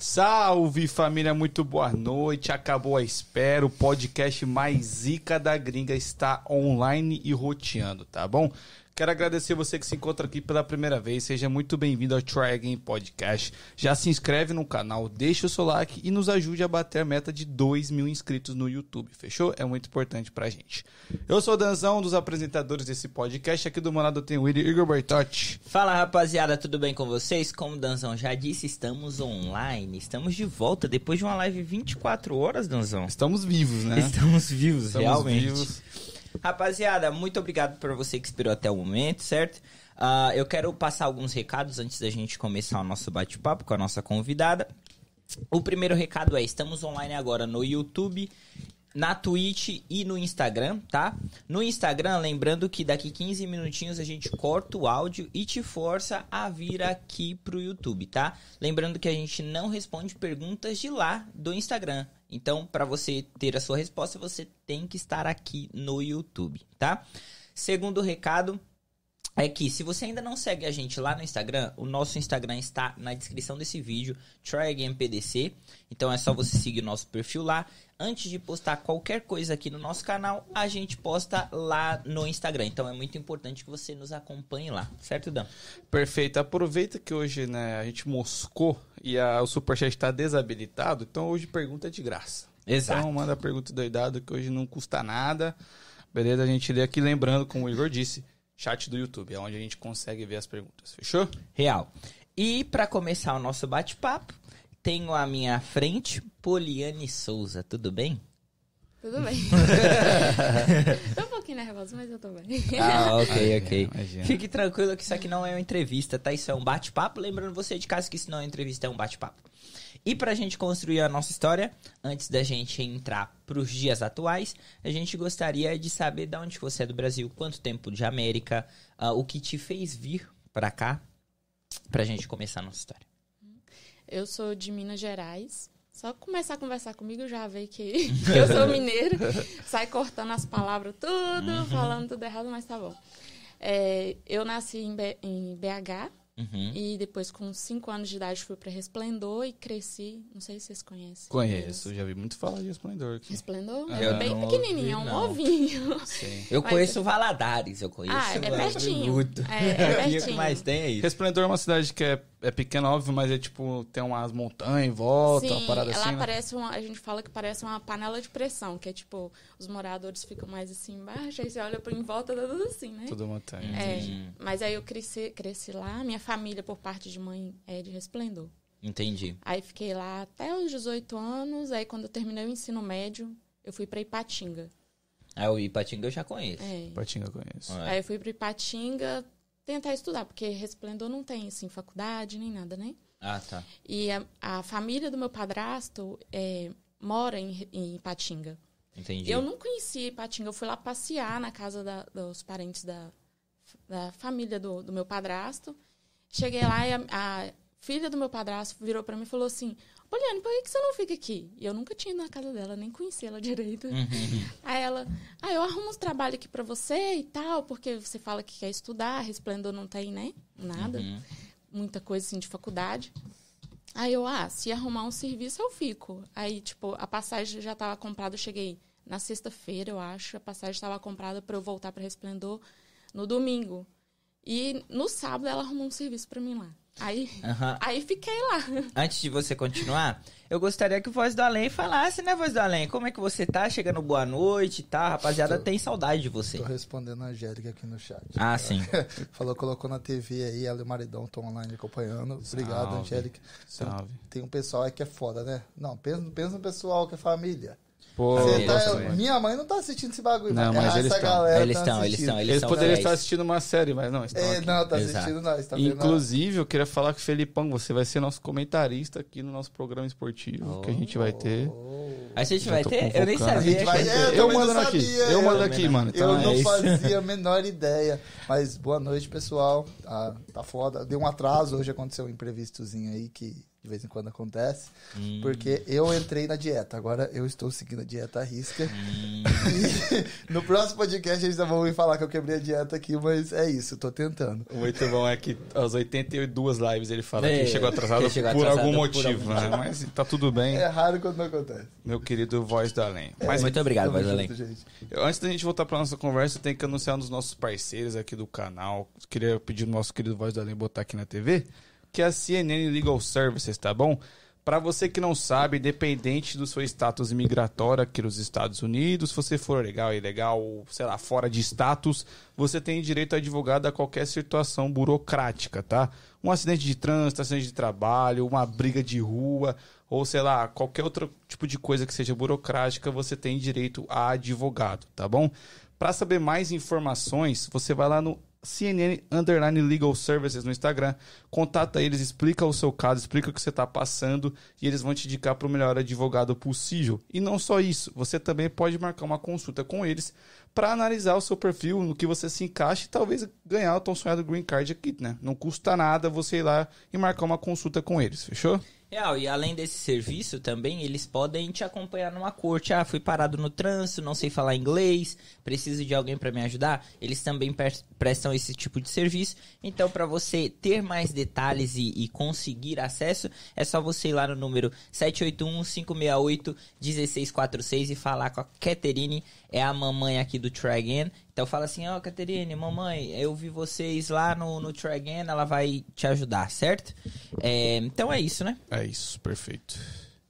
Salve família, muito boa noite. Acabou a espera. O podcast mais zica da gringa está online e roteando, tá bom? Quero agradecer você que se encontra aqui pela primeira vez. Seja muito bem-vindo ao Try Again Podcast. Já se inscreve no canal, deixa o seu like e nos ajude a bater a meta de 2 mil inscritos no YouTube. Fechou? É muito importante pra gente. Eu sou o Danzão, um dos apresentadores desse podcast. Aqui do meu lado tem o Willi Igor Bertotti. Fala rapaziada, tudo bem com vocês? Como o Danzão já disse, estamos online. Estamos de volta depois de uma live 24 horas, Danzão. Estamos vivos, né? Estamos vivos, Estamos realmente. vivos. Rapaziada, muito obrigado por você que esperou até o momento, certo? Ah, eu quero passar alguns recados antes da gente começar o nosso bate-papo com a nossa convidada. O primeiro recado é: estamos online agora no YouTube, na Twitch e no Instagram, tá? No Instagram, lembrando que daqui 15 minutinhos a gente corta o áudio e te força a vir aqui pro YouTube, tá? Lembrando que a gente não responde perguntas de lá do Instagram. Então, para você ter a sua resposta, você tem que estar aqui no YouTube, tá? Segundo recado, é que se você ainda não segue a gente lá no Instagram, o nosso Instagram está na descrição desse vídeo, TryAgainPDC. Então é só você seguir o nosso perfil lá. Antes de postar qualquer coisa aqui no nosso canal, a gente posta lá no Instagram. Então é muito importante que você nos acompanhe lá, certo, Dan? Perfeito. Aproveita que hoje né, a gente moscou e a- o Superchat está desabilitado, então hoje pergunta é de graça. Exato. Então manda pergunta doidado que hoje não custa nada. Beleza? A gente lê aqui lembrando, como o Igor disse, chat do YouTube, é onde a gente consegue ver as perguntas. Fechou? Real. E para começar o nosso bate-papo, tenho à minha frente Poliane Souza. Tudo bem? Tudo bem. tô um pouquinho nervosa, mas eu tô bem. Ah, ok, ok. imagina. Fique tranquilo que isso aqui não é uma entrevista, tá? Isso é um bate-papo. Lembrando você de casa que isso não é uma entrevista, é um bate-papo. E pra gente construir a nossa história, antes da gente entrar pros dias atuais, a gente gostaria de saber de onde você é do Brasil, quanto tempo de América, ah, o que te fez vir pra cá, pra gente começar a nossa história. Eu sou de Minas Gerais. Só começar a conversar comigo já vê que eu sou mineiro. Sai cortando as palavras tudo, falando tudo errado, mas tá bom. É, eu nasci em, B- em BH Uhum. e depois, com 5 anos de idade, fui para Resplendor e cresci. Não sei se vocês conhecem. Conheço, já vi muito falar de Esplendor aqui. Resplendor? Eu É bem pequenininho, é um ovinho. Sim. Eu Mas- conheço Valadares, eu conheço. Ah, é pertinho. muito. É, é Aqui o que pertinho. mais tem é isso. Resplendor é uma cidade que é, é pequena, óbvio, mas é tipo, tem umas montanhas em volta, Sim, uma parada ela assim. né? parece uma, a gente fala que parece uma panela de pressão, que é tipo, os moradores ficam mais assim embaixo, aí você olha por em volta, tá tudo assim, né? Tudo montanha. É, mas aí eu cresci, cresci lá, minha família por parte de mãe é de Resplendor. Entendi. Aí fiquei lá até os 18 anos, aí quando eu terminei o ensino médio, eu fui pra Ipatinga. Ah, o Ipatinga eu já conheço. É. Patinga eu conheço. Ah, Aí eu fui pra Ipatinga tentar estudar, porque Resplendor não tem, assim, faculdade nem nada, né? Ah, tá. E a, a família do meu padrasto é, mora em, em Ipatinga. Entendi. Eu não conhecia Ipatinga, eu fui lá passear na casa da- dos parentes da, da família do, do meu padrasto. Cheguei lá e a, a filha do meu padrasto virou pra mim e falou assim: Poliane, por que, que você não fica aqui? E eu nunca tinha ido na casa dela, nem conhecia ela direito. Uhum. Aí ela, ah, eu arrumo uns trabalhos aqui pra você e tal, porque você fala que quer estudar, Resplendor não tem, né? Nada. Uhum. Muita coisa assim de faculdade. Aí eu, ah, se arrumar um serviço, eu fico. Aí, tipo, a passagem já tava comprada, eu cheguei na sexta-feira, eu acho, a passagem estava comprada pra eu voltar pra Resplendor no domingo. E no sábado ela arrumou um serviço pra mim lá. Aí, Aham. aí fiquei lá. Antes de você continuar, eu gostaria que o Voz do Além falasse, né, Voz do Além? Como é que você tá? Chegando boa noite e tá? Rapaziada, Tô- tem saudade de você. Tô respondendo a Angélica aqui no chat. Ah, sim. Falou, colocou na TV aí, ela e o maridão estão online acompanhando. Obrigado, Salve. Angélica. Salve. Tem um pessoal aí que é foda, né? Não, pensa, pensa no pessoal que é família. Pô, Você tá- gosto minha mãe não tá assistindo esse bagulho, Não, mas essa eles tão. galera Eles tá estão, eles assistindo. estão, eles Eles são poderiam fiéis. estar assistindo uma série, mas não, estão É, aqui. não, tá Exato. assistindo nós, tá vendo? Inclusive, eu queria falar que Felipão, você vai ser nosso comentarista aqui no nosso programa esportivo que a gente vai ter. Oh. A gente Já vai tô ter? Eu nem convocando. sabia. Gente vai- que- é, eu eu também mando não aqui. sabia, Eu eu mando também aqui, não. mano. Então eu é não isso. fazia a menor ideia. Mas boa noite, pessoal. Tá, tá foda. Deu um atraso, hoje aconteceu um imprevistozinho aí que de vez em quando acontece. Hum. Porque eu entrei na dieta, agora eu estou seguindo a dieta à risca. Hum. E no próximo podcast eles vão me falar que eu quebrei a dieta aqui, mas é isso, eu tô tentando. Muito bom é que às 82 lives ele fala É, que chegou atrasado chegou por atrasado algum por motivo, algum né? Mas tá tudo bem, É raro quando não acontece. meu querido Voz do Além. Mas Muito obrigado, Voz do junto, Além. gente. antes da gente voltar pra nossa conversa, eu tenho que anunciar um dos nossos parceiros aqui do canal. Queria pedir o nosso querido Voz do Além botar aqui na TV, que é a CNN Legal Services, tá bom? Pra você que não sabe, independente do seu status migratório aqui nos Estados Unidos, se você for legal, ilegal, sei lá, fora de status, você tem direito a advogado a qualquer situação burocrática, tá? Um acidente de trânsito, acidente de trabalho, uma briga de rua, ou sei lá, qualquer outro tipo de coisa que seja burocrática, você tem direito a advogado, tá bom? Para saber mais informações, você vai lá no CNN Underline Legal Services no Instagram, contata eles, explica o seu caso, explica o que você está passando e eles vão te indicar para o melhor advogado possível. E não só isso, você também pode marcar uma consulta com eles para analisar o seu perfil, no que você se encaixa e talvez ganhar o tão sonhado Green Card aqui, né? Não custa nada você ir lá e marcar uma consulta com eles, fechou? Real, e além desse serviço também, eles podem te acompanhar numa corte. Ah, fui parado no trânsito, não sei falar inglês, preciso de alguém para me ajudar. Eles também pre- prestam esse tipo de serviço. Então, para você ter mais detalhes e, e conseguir acesso, é só você ir lá no número 781-568-1646 e falar com a Caterine, é a mamãe aqui do Try Again. Então fala assim, ó, Caterine, mamãe, eu vi vocês lá no, no Try Again, ela vai te ajudar, certo? É, então é isso, né? É isso, perfeito.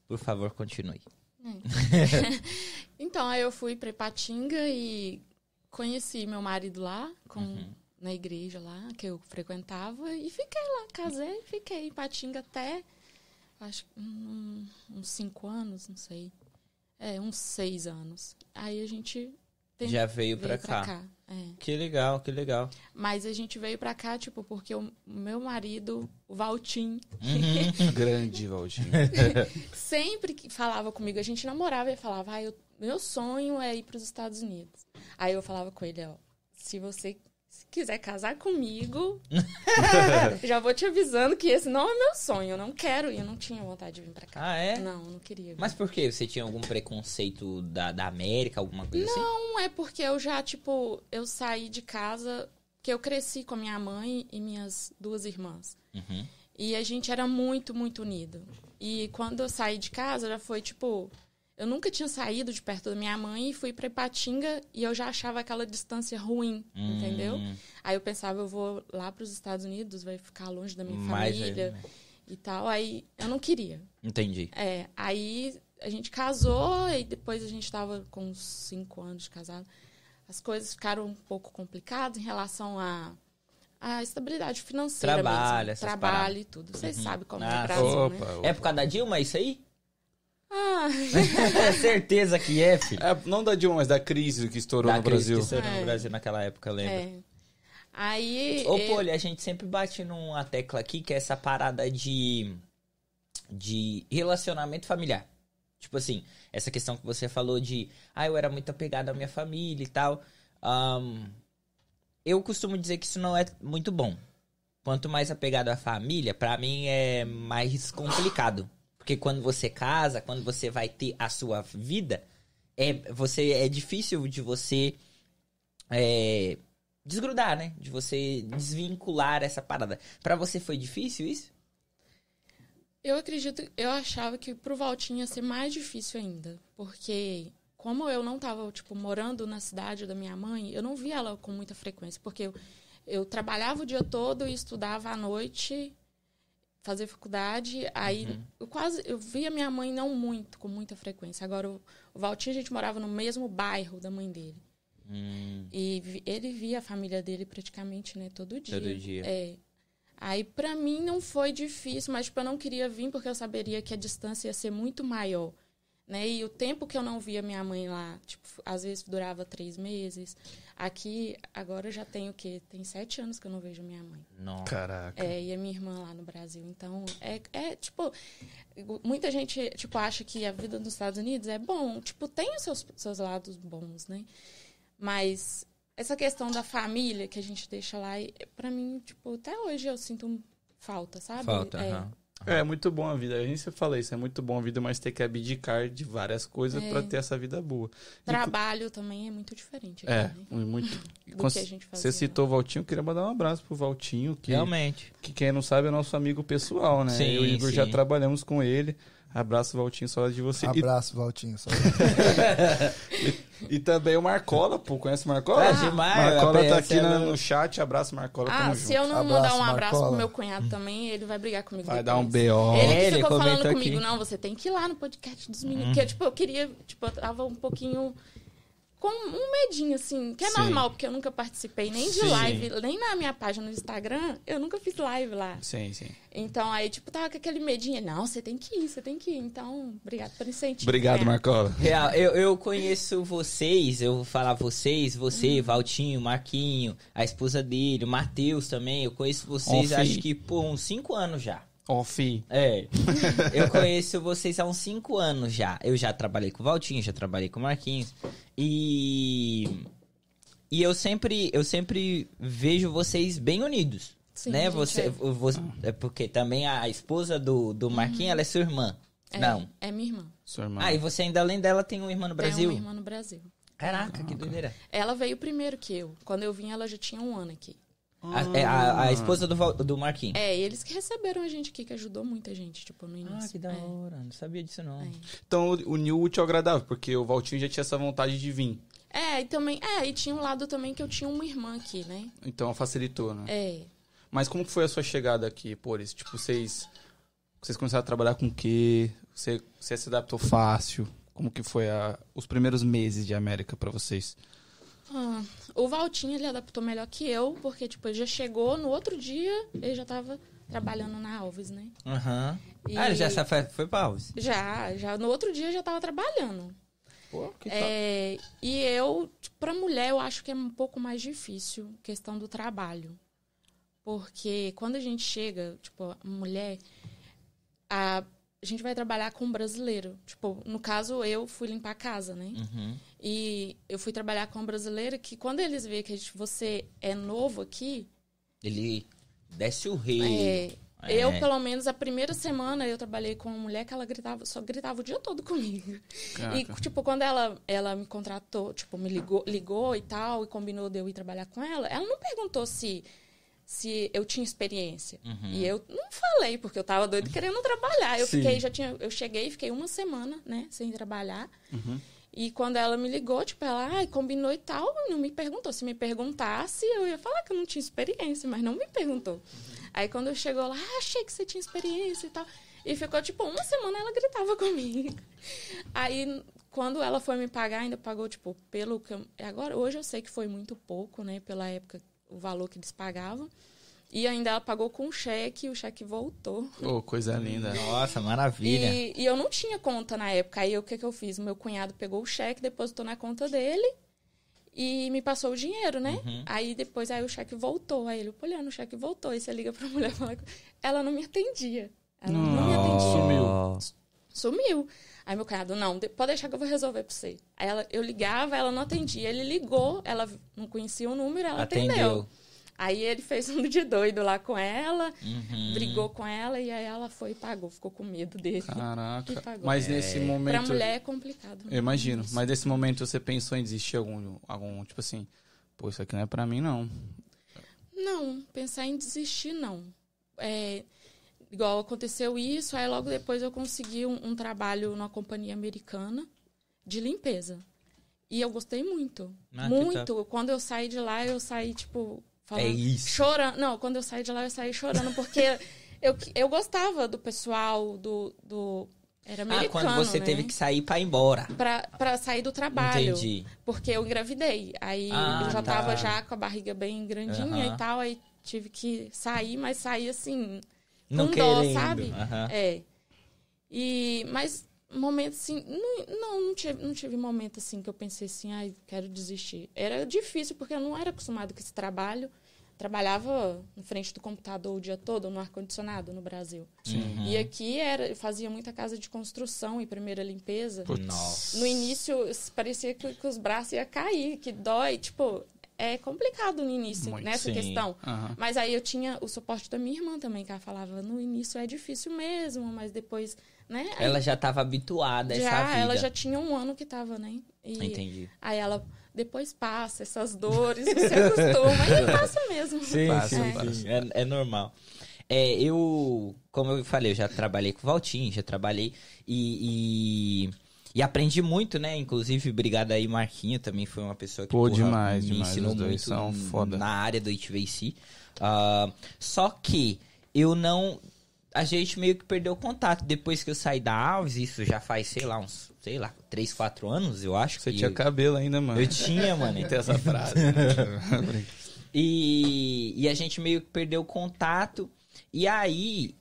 Por favor, continue. Então, aí eu fui pra Ipatinga e conheci meu marido lá, com, na igreja lá, que eu frequentava, e fiquei lá, casei, fiquei em Ipatinga até, acho hum, uns cinco anos, não sei. É, uns seis anos. Aí a gente tem- Já veio pra cá. é. Que legal, que legal. Mas a gente veio pra cá, tipo, porque o meu marido, o Valtim, Grande, Valdinho. sempre que falava comigo, a gente namorava e falava, ah, eu, meu sonho é ir para os Estados Unidos. Aí eu falava com ele, ó, se você quiser casar comigo, já vou te avisando que esse não é meu sonho, eu não quero, e eu não tinha vontade de vir para cá. Ah, é? Não, eu não queria. vir. Mas por quê? Você tinha algum preconceito da, da América, alguma coisa assim? Não é porque eu já, tipo, eu saí de casa, que eu cresci com a minha mãe e minhas duas irmãs. Uhum. E a gente era muito, muito unido. E quando eu saí de casa, já foi tipo. Eu nunca tinha saído de perto da minha mãe e fui pra Ipatinga e eu já achava aquela distância ruim, Hum. entendeu? Aí eu pensava, eu vou lá pros Estados Unidos, vai ficar longe da minha Mais família aí, né? e tal. Aí eu não queria. Entendi. É, aí a gente casou e depois a gente tava com uns cinco anos de casado. As coisas ficaram um pouco complicadas em relação a a estabilidade financeira Trabalho, mesmo. essas Trabalho paradas. e tudo. Vocês Uhum. sabem como Ah, é o Brasil, né? Opa, É por causa da Dilma isso aí? Ah, Certeza que é, filho. É, não da Dilma, mas da crise que estourou Da no crise Brasil. que estourou É. no Brasil naquela época, lembra? é. Aí. Ô, eu- Poli, a gente sempre bate numa tecla aqui que é essa parada de, de relacionamento familiar. Tipo assim, essa questão que você falou de, ah, eu era muito apegado à minha família e tal. Ahn, eu costumo dizer que isso não é muito bom. Quanto mais apegado à família, pra mim é mais complicado. Porque quando você casa, quando você vai ter a sua vida, é, você, é difícil de você é, desgrudar, né? De você desvincular essa parada. Pra você foi difícil isso? Eu acredito, eu achava que pro Valtinho ia ser mais difícil ainda. Porque, como eu não tava, tipo, morando na cidade da minha mãe, eu não via ela com muita frequência. Porque eu, eu trabalhava o dia todo e estudava à noite, fazia faculdade. Aí Uhum. eu quase. Eu via minha mãe não muito, com muita frequência. Agora, o, o Valtinho, a gente morava no mesmo bairro da mãe dele. Hum, E ele via a família dele praticamente, né, todo dia. Todo dia. É. Aí pra mim não foi difícil, mas tipo, eu não queria vir porque eu saberia que a distância ia ser muito maior, né? E o tempo que eu não via minha mãe lá, tipo, às vezes durava três meses. Aqui, agora eu já tenho o quê? Tem sete anos que eu não vejo minha mãe. nossa. Caraca. É, e a minha irmã lá no Brasil. Então, é, é tipo, muita gente, tipo, acha que a vida nos Estados Unidos é bom. Tipo, tem os seus, seus lados bons, né? Mas essa questão da família que a gente deixa lá, e, pra mim, tipo, até hoje eu sinto falta, sabe? Falta, É. É muito bom a vida. A gente sempre fala isso, é muito bom a vida, mas ter que abdicar de várias coisas É. pra ter essa vida boa. Trabalho também é muito diferente. aqui, É, né? muito. Do Cons- que a gente Você fazia citou o Valtinho, queria mandar um abraço pro Valtinho, que, Realmente. que quem não sabe é nosso amigo pessoal, né? Sim, Eu e o Igor já sim. trabalhamos com ele. Abraço, Valtinho, saudade de você. E, Abraço, Valtinho. Só... e também o Marcola, pô, conhece o Marcola? Ah, demais, Marcola tá aqui ela- no chat, abraço Marcola, Ah, se junto. eu não Abraço, mandar um abraço Marcola. pro meu cunhado também, ele vai brigar comigo Vai depois. dar um BO. Ele que É, ele ficou falando comentou comigo, aqui. não, você tem que ir lá no podcast dos meninos. Porque, tipo, eu queria, tipo, eu tava um pouquinho com um medinho, assim, que é Sim. normal, porque eu nunca participei nem de Sim. live, nem na minha página no Instagram, eu nunca fiz live lá. Sim, sim. Então, aí, tipo, tava com aquele medinho, não, você tem que ir, você tem que ir. Então, obrigado por incentivo. Obrigado, É. Marcola. Real, eu, eu conheço vocês, eu vou falar vocês, você, Valtinho, Marquinho, a esposa dele, o Matheus também. Eu conheço vocês, acho que por uns 5 anos já. Ó, fi. É. eu conheço vocês há uns 5 anos já. Eu já trabalhei com o Valtinho, já trabalhei com o Marquinhos. E. E eu sempre, eu sempre vejo vocês bem unidos. Sim, né? Você, é. você- é porque também a esposa do, do Marquinhos, ela é sua irmã. É, Não. É minha irmã. Sua irmã. Ah, e você ainda além dela tem uma irmã no Tem Brasil? uma irmã no Brasil. Caraca, que doideira. Ela veio primeiro que eu. Quando eu vim, ela já tinha um ano aqui. A, é a, a esposa do, do Marquinhos. É, eles que receberam a gente aqui, que ajudou muita gente, tipo, no início. Ah, que da É. hora. Não sabia disso, não. É. Então, uniu o útil ao agradável, porque o Valtinho já tinha essa vontade de vir. É, e também, é, e tinha um lado também que eu tinha uma irmã aqui, né? Então, facilitou, né? É. Mas como foi a sua chegada aqui, Pores? Tipo, vocês... Vocês começaram a trabalhar com o quê? Você, você se adaptou fácil? Como que foi a- os primeiros meses de América pra vocês? Ah, o Valtinho, ele adaptou melhor que eu, porque, tipo, ele já chegou, no outro dia, ele já tava trabalhando na Alves, né? Aham. E- Ah, ele já foi, foi pra Alves. Já, já, no outro dia já tava trabalhando. Pô, que É, e eu, pra mulher, eu acho que é um pouco mais difícil questão do trabalho. Porque quando a gente chega, tipo, a mulher, a, a gente vai trabalhar com um brasileiro. Tipo, no caso, eu fui limpar a casa, né? Uhum. E eu fui trabalhar com um brasileiro que quando eles veem que gente- você é novo aqui, Ele desce o rei. é, É. eu, pelo menos, a primeira semana eu trabalhei com uma mulher que ela gritava, só gritava o dia todo comigo. Caraca. E, tipo, quando ela, ela me contratou, tipo, me ligou, ligou e tal, e combinou de eu ir trabalhar com ela, ela não perguntou se, se eu tinha experiência. Uhum. E eu não falei, porque eu tava doido querendo trabalhar. Eu Sim. fiquei, já tinha, eu cheguei e fiquei uma semana, né, sem trabalhar. Uhum. E quando ela me ligou, tipo, ela ai, combinou e tal, não me perguntou. Se me perguntasse, eu ia falar que eu não tinha experiência, mas não me perguntou. Aí quando eu chegou lá, ah, achei que você tinha experiência e tal. E ficou, tipo, uma semana ela gritava comigo. Aí, quando ela foi me pagar, ainda pagou, tipo, pelo que eu... Agora, hoje eu sei que foi muito pouco, né? Pela época, o valor que eles pagavam. E ainda ela pagou com cheque e o cheque voltou. Ô, coisa linda. Nossa, maravilha. E, e eu não tinha conta na época. Aí o que, que eu fiz? Meu cunhado pegou o cheque, depositou na conta dele e me passou o dinheiro, né? Uhum. Aí depois aí o cheque voltou. Aí ele, olhando, o cheque voltou. Aí você liga pra mulher e fala. Ela não me atendia. Ela não me atendia. Sumiu. Sumiu. Aí meu cunhado, não, de- pode deixar que eu vou resolver pra você. Aí ela, eu ligava, ela não atendia. Ele ligou, ela não conhecia o número, ela atendeu. Atendeu. Aí ele fez um de doido lá com ela, Uhum. brigou com ela e aí ela foi e pagou, ficou com medo dele. Caraca. Mas nesse Pra momento... mulher é complicado. Eu imagino. Mas nesse momento você pensou em desistir algum, algum tipo assim, pô, isso aqui não é pra mim, não. Não, pensar em desistir, não. É, igual aconteceu isso, aí logo depois eu consegui um, um trabalho numa companhia americana de limpeza. E eu gostei muito. Ah, muito. Quando eu saí de lá, eu saí, tipo, falando. É isso. Chorando. Não, quando eu saí de lá, eu saí chorando, porque eu, eu gostava do pessoal, do. do era Ah, americano. quando você né? teve que sair pra ir embora. Pra, pra sair do trabalho. Entendi. Porque eu engravidei. Aí Ah, eu já tá. tava já com a barriga bem grandinha Aham. e tal. Aí tive que sair, mas sair assim, Não com dó, querendo. sabe? Aham. É. E, mas momento assim, não, não, não, tive, não tive momento assim que eu pensei assim, ai, quero desistir. Era difícil, porque eu não era acostumado com esse trabalho. Trabalhava na frente do computador o dia todo, no ar-condicionado no Brasil. Uhum. E aqui era, eu fazia muita casa de construção e primeira limpeza. Nossa. No início, parecia que, que os braços iam cair, que dói. Tipo, é complicado no início, Muito, nessa sim. questão. Aham. Mas aí eu tinha o suporte da minha irmã também, que ela falava, no início é difícil mesmo, mas depois, né? Aí Ela já tava habituada a essa já, vida. ela já tinha um ano que tava, né? E Entendi. aí ela, depois passa essas dores, você acostuma, mas passa mesmo. Passa, É. passa. É, é normal. É, eu, como eu falei, eu já trabalhei com o Valtinho, já trabalhei e, e, e aprendi muito, né? Inclusive, obrigado aí, Marquinho, também foi uma pessoa que Pô, porra, demais, me demais, ensinou muito são foda. na área do HVAC. Ah, só que eu não... A gente meio que perdeu o contato. Depois que eu saí da Alves, isso já faz, sei lá, uns, sei lá, 3, 4 anos, eu acho. Você que tinha eu, cabelo ainda, mano. eu tinha, mano. Tem essa frase. E, e a gente meio que perdeu o contato. E aí,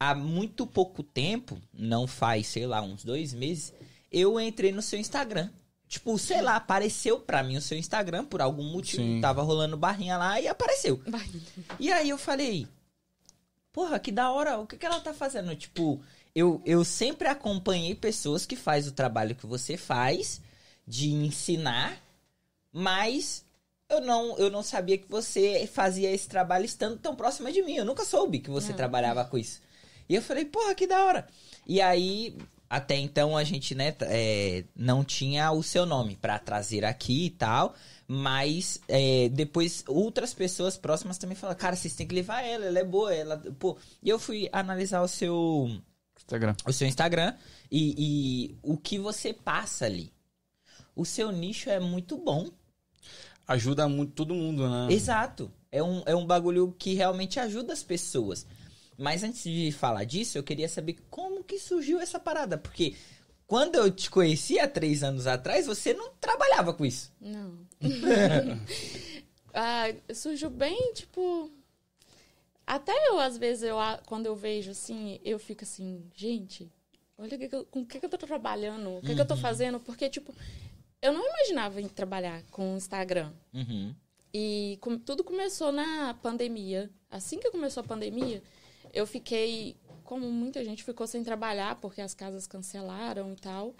há muito pouco tempo, não faz, sei lá, uns dois meses, eu entrei no seu Instagram. Tipo, sei lá, apareceu pra mim o seu Instagram por algum motivo. Sim. Tava rolando barrinha lá e apareceu. Vai. E aí eu falei, porra, que da hora, o que, que ela tá fazendo? Tipo, eu, eu sempre acompanhei pessoas que faz o trabalho que você faz, de ensinar, mas eu não, eu não sabia que você fazia esse trabalho estando tão próxima de mim. Eu nunca soube que você Não. trabalhava com isso. E eu falei, porra, que da hora. E aí, até então a gente, né, é, não tinha o seu nome pra trazer aqui e tal. Mas é, depois outras pessoas próximas também falaram, cara, vocês têm que levar ela, ela é boa, ela. Pô. E eu fui analisar o seu, Instagram. o seu Instagram e, e o que você passa ali. O seu nicho é muito bom. Ajuda muito todo mundo, né? Exato. É um, é um bagulho que realmente ajuda as pessoas. Mas antes de falar disso, eu queria saber como que surgiu essa parada. Porque quando eu te conheci há três anos atrás, você não trabalhava com isso. Não. ah, surgiu bem, tipo. Até eu, às vezes, eu, quando eu vejo assim, eu fico assim, gente, olha que eu- com o que, que eu tô trabalhando, o que, que eu tô fazendo, porque, tipo, eu não imaginava em trabalhar com o Instagram. Uhum. E com- tudo começou na pandemia. Assim que começou a pandemia, eu fiquei, como muita gente ficou sem trabalhar, porque as casas cancelaram e tal,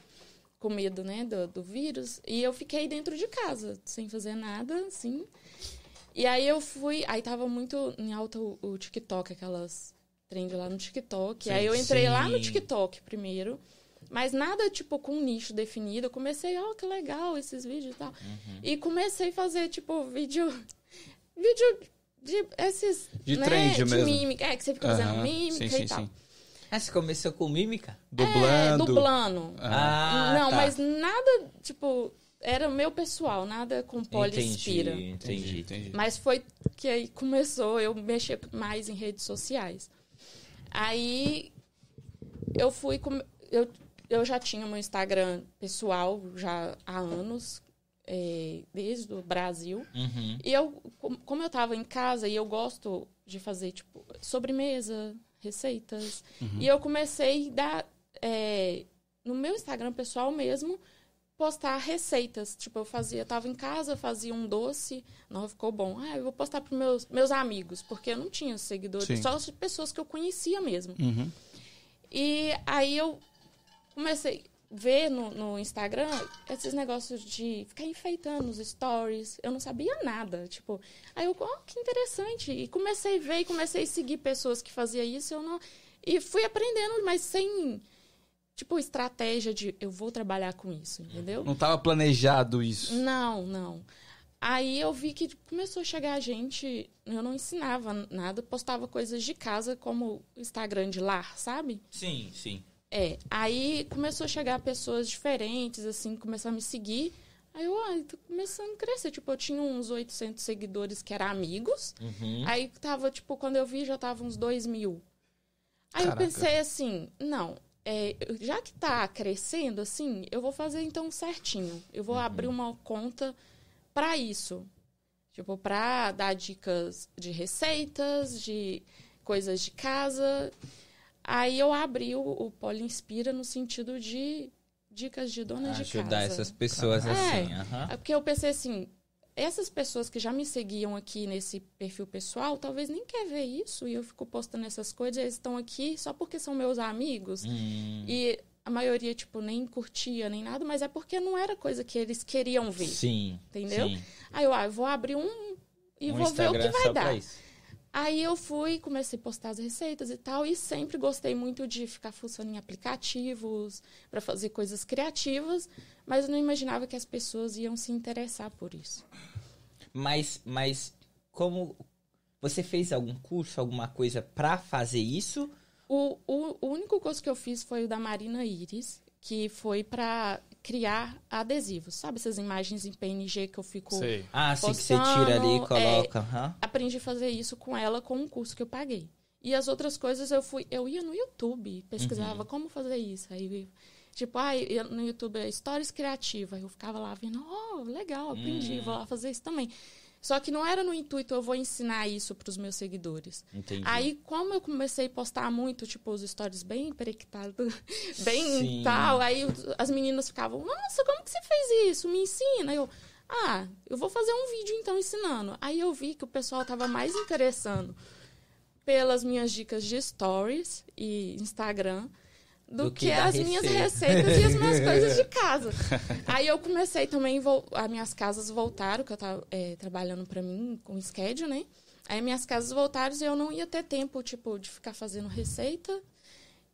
com medo, né, do, do vírus. E eu fiquei dentro de casa, sem fazer nada, assim. E aí eu fui, aí tava muito em alta o, o TikTok, aquelas trend lá no TikTok. Sim, aí eu entrei lá no sim. TikTok primeiro. Mas nada, tipo, com um nicho definido. Eu comecei, ó, que legal esses vídeos e tal. Uhum. E comecei a fazer, tipo, vídeo. Vídeo de esses. De né, trend de mesmo. mímica. É, que você fica fazendo mímica sim, e sim, tal. sim. Ah, você começou com mímica? É, Dublando. dublando. Ah, não, tá. mas nada, tipo, era meu pessoal, nada com polispira. Entendi, entendi. entendi. Mas foi que aí começou eu mexer mais em redes sociais. Aí eu fui com, eu, eu já tinha meu Instagram pessoal já há anos, é, desde o Brasil. Uhum. E eu, com- como eu tava em casa e eu gosto de fazer, tipo, sobremesa, receitas. E eu comecei a dar, é, no meu Instagram pessoal mesmo, postar receitas. Tipo, eu fazia, eu tava em casa, fazia um doce, não ficou bom. Ah, eu vou postar pros meus, meus amigos, porque eu não tinha seguidores, Sim. só as pessoas que eu conhecia mesmo. Uhum. E aí eu comecei ver no, no Instagram esses negócios de ficar enfeitando os stories. Eu não sabia nada. Tipo, aí eu, oh, que interessante. E comecei a ver e comecei a seguir pessoas que faziam isso. Eu não... E fui aprendendo, mas sem, tipo, estratégia de eu vou trabalhar com isso, entendeu? Não tava planejado isso. Não, não. Aí eu vi que começou a chegar gente, eu não ensinava nada, postava coisas de casa, como Instagram de lar, sabe? Sim, sim. É, aí começou a chegar pessoas diferentes, assim, começaram a me seguir. Aí eu, ai, tô começando a crescer. Tipo, eu tinha uns 800 seguidores que eram amigos. Uhum. Aí tava, tipo, quando eu vi, já tava uns 2 mil. Aí Caraca. eu pensei assim, não, é, já que tá crescendo, assim, eu vou fazer então certinho. Eu vou abrir uma conta pra isso. Tipo, pra dar dicas de receitas, de coisas de casa. Aí eu abri o, o Poli Inspira no sentido de dicas de dona de Ajudar casa. essas pessoas É. assim. É porque eu pensei assim, essas pessoas que já me seguiam aqui nesse perfil pessoal, talvez nem quer ver isso e eu fico postando essas coisas, eles estão aqui só porque são meus amigos. Hum, E a maioria, tipo, nem curtia nem nada, mas é porque não era coisa que eles queriam ver. Sim. Entendeu? sim. Aí eu, ah, eu vou abrir um e Um vou ver o que Instagram vai dar. isso. Aí eu fui, comecei a postar as receitas e tal, e sempre gostei muito de ficar fuçando em aplicativos para fazer coisas criativas, mas eu não imaginava que as pessoas iam se interessar por isso. Mas, mas como você fez algum curso, alguma coisa pra fazer isso? O, o, o único curso que eu fiz foi o da Marina Iris, que foi para criar adesivos. Sabe essas imagens em PNG que eu fico. Sei. Ah, sim, que você tira ali e Postando, coloca. aham. Aprendi a fazer isso com ela com um curso que eu paguei. E as outras coisas eu fui, eu ia no YouTube, pesquisava como fazer isso. Aí, tipo, ah, no YouTube é Stories Criativa. Eu ficava lá vendo, oh, legal, aprendi, vou lá fazer isso também. Só que não era no intuito, eu vou ensinar isso para os meus seguidores. Entendi. Aí, como eu comecei a postar muito, tipo, os stories bem perectados, bem Sim. tal, aí as meninas ficavam, nossa, como que você fez isso? Me ensina. Eu, ah, eu vou fazer um vídeo então ensinando. Aí eu vi que o pessoal tava mais interessando pelas minhas dicas de stories e Instagram do, Do que, que as minhas receita. receitas e as minhas coisas de casa. Aí eu comecei também, as minhas casas voltaram, que eu tava é, trabalhando pra mim com schedule, né? Aí minhas casas voltaram e eu não ia ter tempo, tipo, de ficar fazendo receita.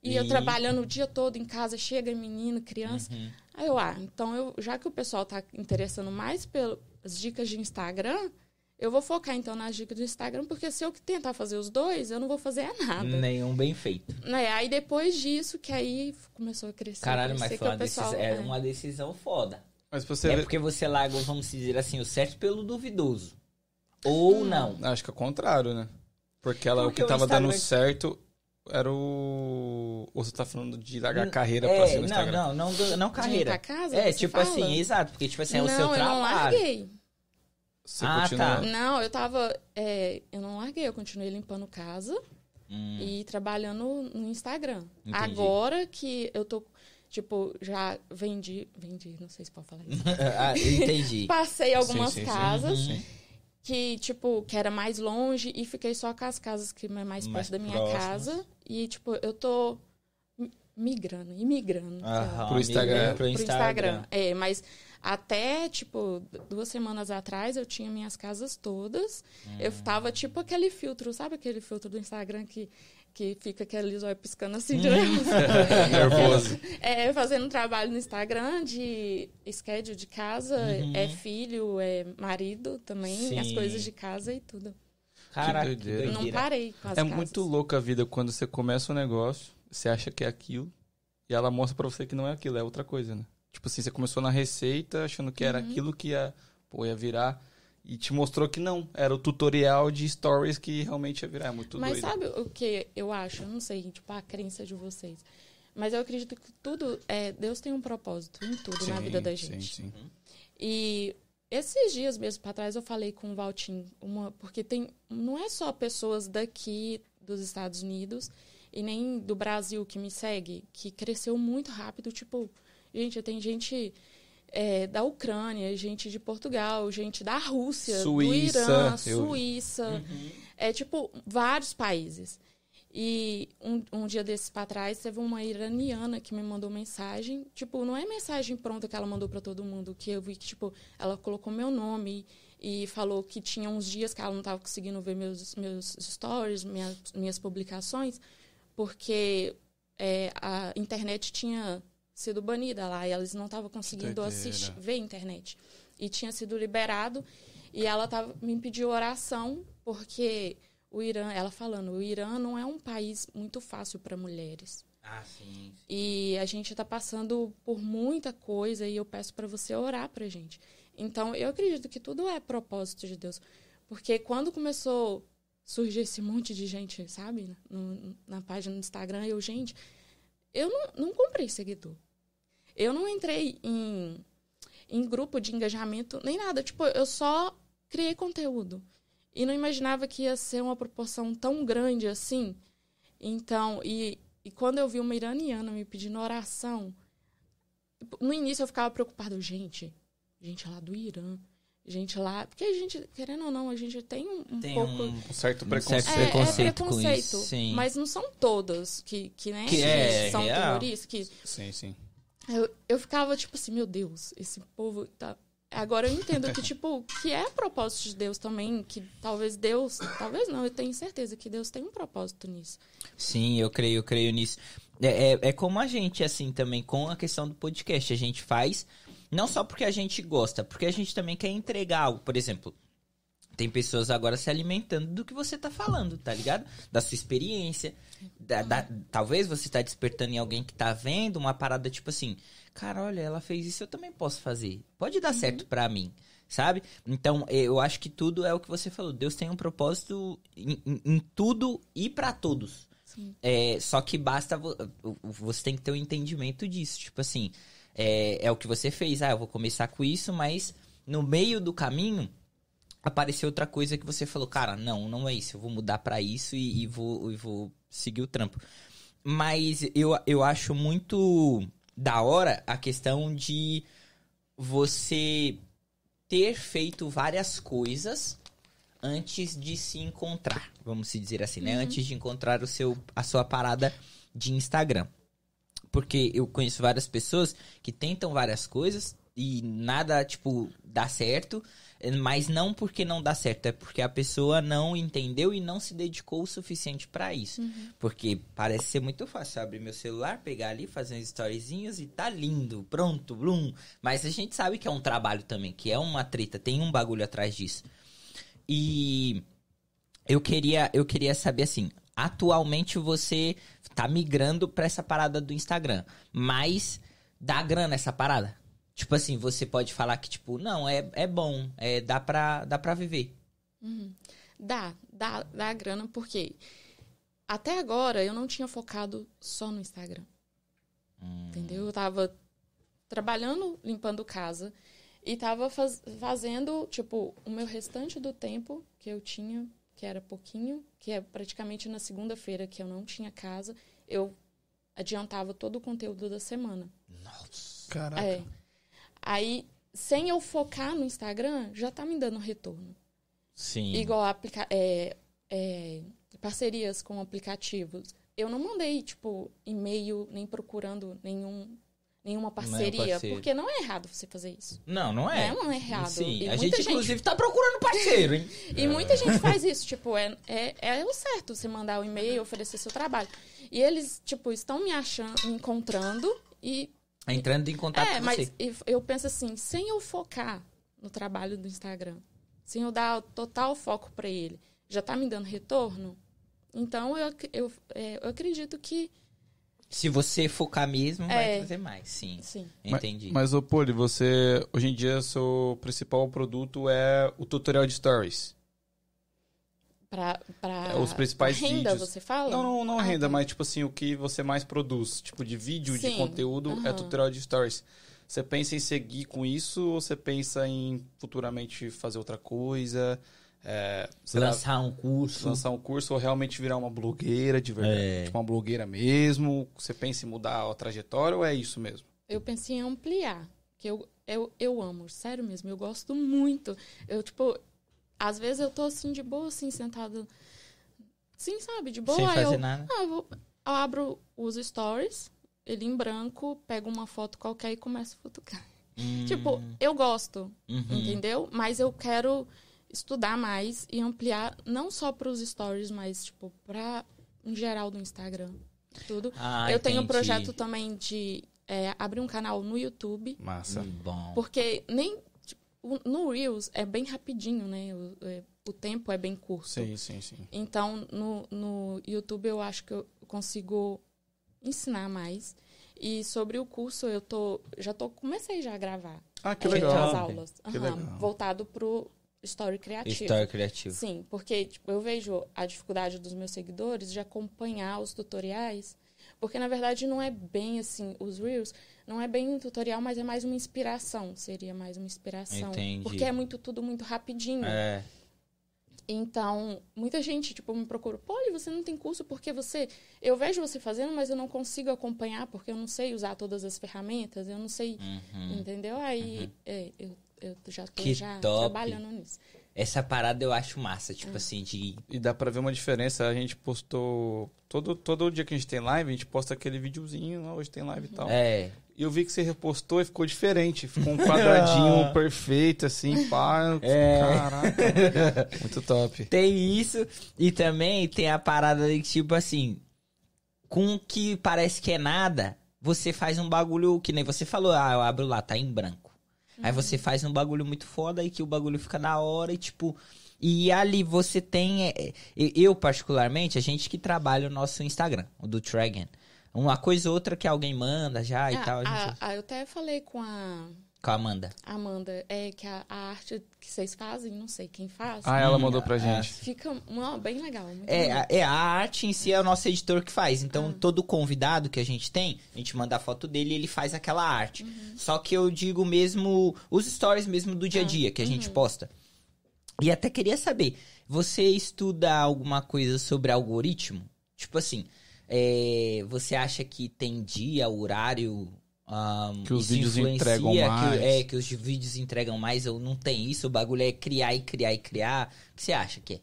E, eu E- trabalhando o dia todo em casa, chega menino, criança. Uhum. Aí eu, ah, então eu, já que o pessoal tá interessando mais pelas dicas de Instagram, eu vou focar então nas dicas do Instagram, porque se eu tentar fazer os dois, eu não vou fazer é nada. Nenhum bem feito. Né? Aí depois disso, que aí começou a crescer. Caralho, mas foi o uma, pessoal- decisão, é é. uma decisão foda. Mas pra você É porque você largou, vamos dizer assim, o certo pelo duvidoso. Ou não. Acho que é o contrário, né? Porque ela, Porque o o que tava dando Instagram- certo era o. Ou você tá falando de largar a carreira pra É, ser no não, Instagram? não, não, não, não carreira. pra casa, é, tipo fala? assim, exato, porque tipo assim, é não, o seu eu não trabalho. larguei. Você Ah, continua. tá. Não, eu tava. é, eu não larguei, eu continuei limpando casa Hum, e trabalhando no Instagram. Entendi. Agora que eu tô. Tipo, já vendi. Vendi, não sei se pode falar isso. ah, entendi. Passei algumas sim, sim. casas Sim. que, tipo, que era mais longe e fiquei só com as casas que é mais, Mais perto da minha próximas. casa. E, tipo, eu tô mi- migrando, imigrando. Aham, Pro Instagram. migrando Pro pro Instagram. Instagram. É, mas até, tipo, duas semanas atrás eu tinha minhas casas todas. Eu Hum. tava tipo aquele filtro, sabe aquele filtro do Instagram que, que fica aquele olho piscando Hum. assim direto? Nervoso. É, fazendo trabalho no Instagram de schedule de casa, Uhum. é filho, é marido também, as Sim. coisas de casa e tudo. Caraca, que doideira. Não parei com as É casas. muito louca a vida quando você começa um negócio, você acha que é aquilo, e ela mostra pra você que não é aquilo, é outra coisa, né? Tipo assim, você começou na receita achando que Uhum. era aquilo que ia, pô, ia virar, e te mostrou que não. Era o tutorial de stories que realmente ia virar. É muito Mas doido. sabe o que eu acho? Eu não sei, tipo, a crença de vocês. Mas eu acredito que tudo, é, Deus tem um propósito em tudo na Sim, vida da sim, gente. sim. E esses dias mesmo para trás eu falei com o Valtim, uma, porque tem não é só pessoas daqui dos Estados Unidos e nem do Brasil que me segue, que cresceu muito rápido, tipo, gente, tem gente é, da Ucrânia, gente de Portugal, gente da Rússia, Suíça, do Irã, eu- Suíça, é tipo vários países. E um, um dia desses para trás teve uma iraniana que me mandou mensagem. Tipo, não é mensagem pronta que ela mandou para todo mundo, que eu vi que, tipo, ela colocou meu nome e falou que tinha uns dias que ela não estava conseguindo ver meus, meus stories, minhas, minhas publicações, porque é, a internet tinha sido banida lá e eles não estavam conseguindo assistir, ver a internet. E tinha sido liberado e ela tava, me pediu oração porque o Irã, ela falando, o Irã não é um país muito fácil para mulheres. Ah, sim. E a gente está passando por muita coisa e eu peço para você orar para gente. Então, eu acredito que tudo é propósito de Deus. Porque quando começou a surgir esse monte de gente, sabe, no- na página do Instagram, eu, gente, eu não, não comprei seguidor. Eu não entrei em, em grupo de engajamento, nem nada. Tipo, eu só criei conteúdo. E não imaginava que ia ser uma proporção tão grande assim. Então, e, e quando eu vi uma iraniana me pedindo oração, no início eu ficava preocupado, gente, gente lá do Irã, gente lá. Porque a gente, querendo ou não, a gente tem um, um Tem pouco. um certo Um preconceito. certo É, preconceito é com preconceito. isso, sim. Mas não são todas que, que, né, Que que é são real. terroristas. Que Sim, sim. Eu, eu ficava tipo assim, meu Deus, esse povo tá. Agora eu entendo que, tipo, que é propósito de Deus também, que talvez Deus. Talvez não, eu tenho certeza que Deus tem um propósito nisso. Sim, eu creio, eu creio nisso. É, é, é como a gente, assim, também, com a questão do podcast. A gente faz, não só porque a gente gosta, porque a gente também quer entregar algo. Por exemplo, tem pessoas agora se alimentando do que você tá falando, tá ligado? Da sua experiência. da- da- talvez você tá despertando em alguém que tá vendo uma parada tipo assim, cara, olha, ela fez isso, eu também posso fazer. Pode dar certo pra mim, sabe? Então, eu acho que tudo é o que você falou. Deus tem um propósito em, em- em tudo e pra todos. É, só que basta. vo- Você tem que ter um entendimento disso. Tipo assim, é, é o que você fez. Ah, eu vou começar com isso, mas no meio do caminho apareceu outra coisa que você falou, cara, não, não é isso. Eu vou mudar pra isso e, e vou, e vou seguir o trampo. Mas eu, eu acho muito da hora a questão de você ter feito várias coisas antes de se encontrar, vamos se dizer assim, né? Antes de encontrar o seu, a sua parada de Instagram. Porque eu conheço várias pessoas que tentam várias coisas e nada, tipo, dá certo, mas não porque não dá certo, é porque a pessoa não entendeu e não se dedicou o suficiente pra isso. Porque parece ser muito fácil abrir meu celular, pegar ali, fazer uns storyzinhos e tá lindo, pronto, blum. Mas a gente sabe que é um trabalho também, que é uma treta, tem um bagulho atrás disso. E eu queria, eu queria saber assim, atualmente você tá migrando pra essa parada do Instagram, mas dá grana essa parada? Tipo assim, você pode falar que tipo, não, é, é bom, é, dá, pra, dá pra viver. Dá, dá, dá grana, porque até agora eu não tinha focado só no Instagram. Entendeu? Eu tava trabalhando, limpando casa e tava faz- fazendo, tipo, o meu restante do tempo que eu tinha, que era pouquinho, que é praticamente na segunda-feira que eu não tinha casa, eu adiantava todo o conteúdo da semana. Caraca. É. Aí, sem eu focar no Instagram, já tá me dando retorno. Sim. Igual aplica é, é, parcerias com aplicativos. Eu não mandei, tipo, e-mail nem procurando nenhum, nenhuma parceria. parceiro. porque não é errado você fazer isso. Não, não é. Não é errado. Sim, E a gente, gente- inclusive tá procurando parceiro, hein? E muita gente faz isso, tipo, é, é, é o certo você mandar o e-mail, oferecer seu trabalho. E eles, tipo, estão me achando, me encontrando e. Entrando em contato é, com mas você. eu- eu penso assim, sem eu focar no trabalho do Instagram, sem eu dar total foco pra ele, já tá me dando retorno? Então eu, eu, é, eu acredito que Se você focar mesmo, vai É. trazer mais, sim. sim. Entendi. Mas, ô Poli, você. Hoje em dia, seu principal produto é o tutorial de stories. Pra, pra, É, os principais renda, vídeos. você fala? Não, não, não Ah, renda, tá. mas, tipo assim, o que você mais produz. Tipo, de vídeo, de Sim, conteúdo, é aham. tutorial de stories. Você pensa em seguir com isso ou você pensa em futuramente fazer outra coisa? É, Lançar um curso. lançar um curso ou realmente virar uma blogueira de verdade? É. Tipo, uma blogueira mesmo? Você pensa em mudar a trajetória ou é isso mesmo? Eu pensei em ampliar. Que eu, eu, eu amo, sério mesmo, eu gosto muito. Eu, tipo, às vezes eu tô assim, de boa, assim, sentada. Sim, sabe, de boa. Sem aí fazer eu, nada. Ah, eu, vou- eu abro os stories, ele em branco, pego uma foto qualquer e começo a futucar. Hum, Tipo, eu gosto, uhum. entendeu? Mas eu quero estudar mais e ampliar, não só pros stories, mas, tipo, pra, em geral do Instagram. Tudo. Ah, eu tenho um entendi. projeto também de é, abrir um canal no YouTube, Massa. Hum, Bom. porque nem. O- no Reels é bem rapidinho, né? O, é, o tempo é bem curto. Sim, sim, sim. Então, no, no YouTube eu acho que eu consigo ensinar mais. E sobre o curso, eu tô. Já tô. Comecei já a gravar. Ah, que é, legal. As aulas. Que legal. Voltado pro story criativo. História criativa. Sim, porque tipo, eu vejo a dificuldade dos meus seguidores de acompanhar os tutoriais. Porque, na verdade, não é bem assim, os Reels, não é bem um tutorial, mas é mais uma inspiração. Seria mais uma inspiração. Entendi. Porque é muito tudo muito rapidinho. É. Então, muita gente, tipo, me procura, Poli, você não tem curso porque você. Eu vejo você fazendo, mas eu não consigo acompanhar porque eu não sei usar todas as ferramentas, eu não sei. Uhum. Entendeu? Aí é, eu eu já tô Que já top. trabalhando nisso. Essa parada eu acho massa, tipo assim, de. E dá pra ver uma diferença. A gente postou. Todo, todo dia que a gente tem live, a gente posta aquele videozinho. "Ah, Hoje tem live e tal. É. E eu vi que você repostou e ficou diferente. Ficou um quadradinho perfeito, assim, pá. É. Caraca. Muito top. Tem isso. E também tem a parada de que, tipo assim, com o que parece que é nada, você faz um bagulho que nem você falou, ah, eu abro lá, tá em branco. Aí você faz um bagulho muito foda e que o bagulho fica da hora e tipo. E ali você tem. é, é, Eu, particularmente, a gente que trabalha o nosso Instagram, o do Tragan. Uma coisa ou outra que alguém manda já e Ah, tal. A a- gente... a- eu até falei com a Com a Amanda. Amanda, é que a, a arte que vocês fazem, não sei quem faz, Ah, ela Hum, mandou pra é. gente. fica uma, bem legal. Muito É, legal. a- é, a arte em si é o nosso editor que faz. Então, Ah. todo convidado que a gente tem, a gente manda a foto dele e ele faz aquela arte. Uhum. Só que eu digo mesmo, os stories mesmo do Ah, dia a dia que a uhum. gente posta. E até queria saber, você estuda alguma coisa sobre algoritmo? Tipo assim, é, você acha que tem dia, horário... ahn, Que os vídeos entregam que- mais? é, que os vídeos entregam mais ou não tem isso? O bagulho é criar e criar e criar. O que você acha que é?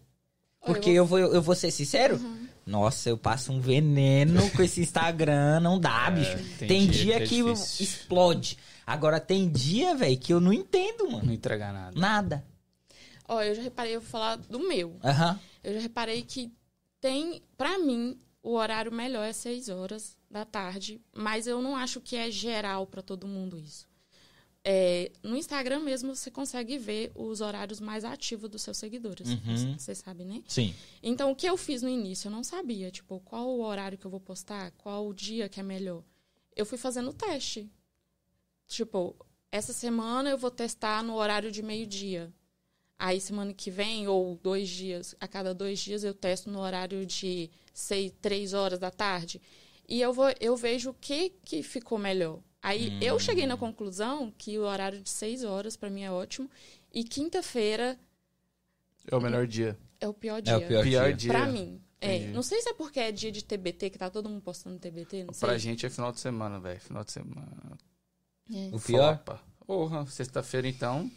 Porque eu eu vou, eu vou ser sincero. Nossa, eu passo um veneno com esse Instagram, não dá, bicho. É, tem Tem, dia dia, que é que, explode. Agora tem dia, velho, que eu não entendo, mano. Não entregar nada. Nada. Ó, eu já reparei, eu vou falar do meu. Aham. Eu já reparei que tem, pra mim, o horário melhor é 6 horas da tarde, mas eu não acho que é geral pra todo mundo isso. É, no Instagram mesmo você consegue ver os horários mais ativos dos seus seguidores. Uhum. Você sabe, né? Sim. Então, o que eu fiz no início? Eu não sabia, tipo, qual o horário que eu vou postar, qual o dia que é melhor. Eu fui fazendo o teste. Tipo, essa semana eu vou testar no horário de meio-dia. Aí, semana que vem, ou dois dias, a cada dois dias, eu testo no horário de seis, três horas da tarde. E eu, vou, eu vejo o que, que ficou melhor. Aí, eu cheguei na conclusão que o horário de seis horas, para mim, é ótimo. E quinta-feira É o melhor dia. é o pior dia. É o pior, Pior dia. dia. Pra mim. É. Não sei se é porque é dia de TBT, que tá todo mundo postando TBT, não sei. Pra gente é final de semana, velho. Final de semana. É. O pior? Flopa. Porra, sexta-feira então.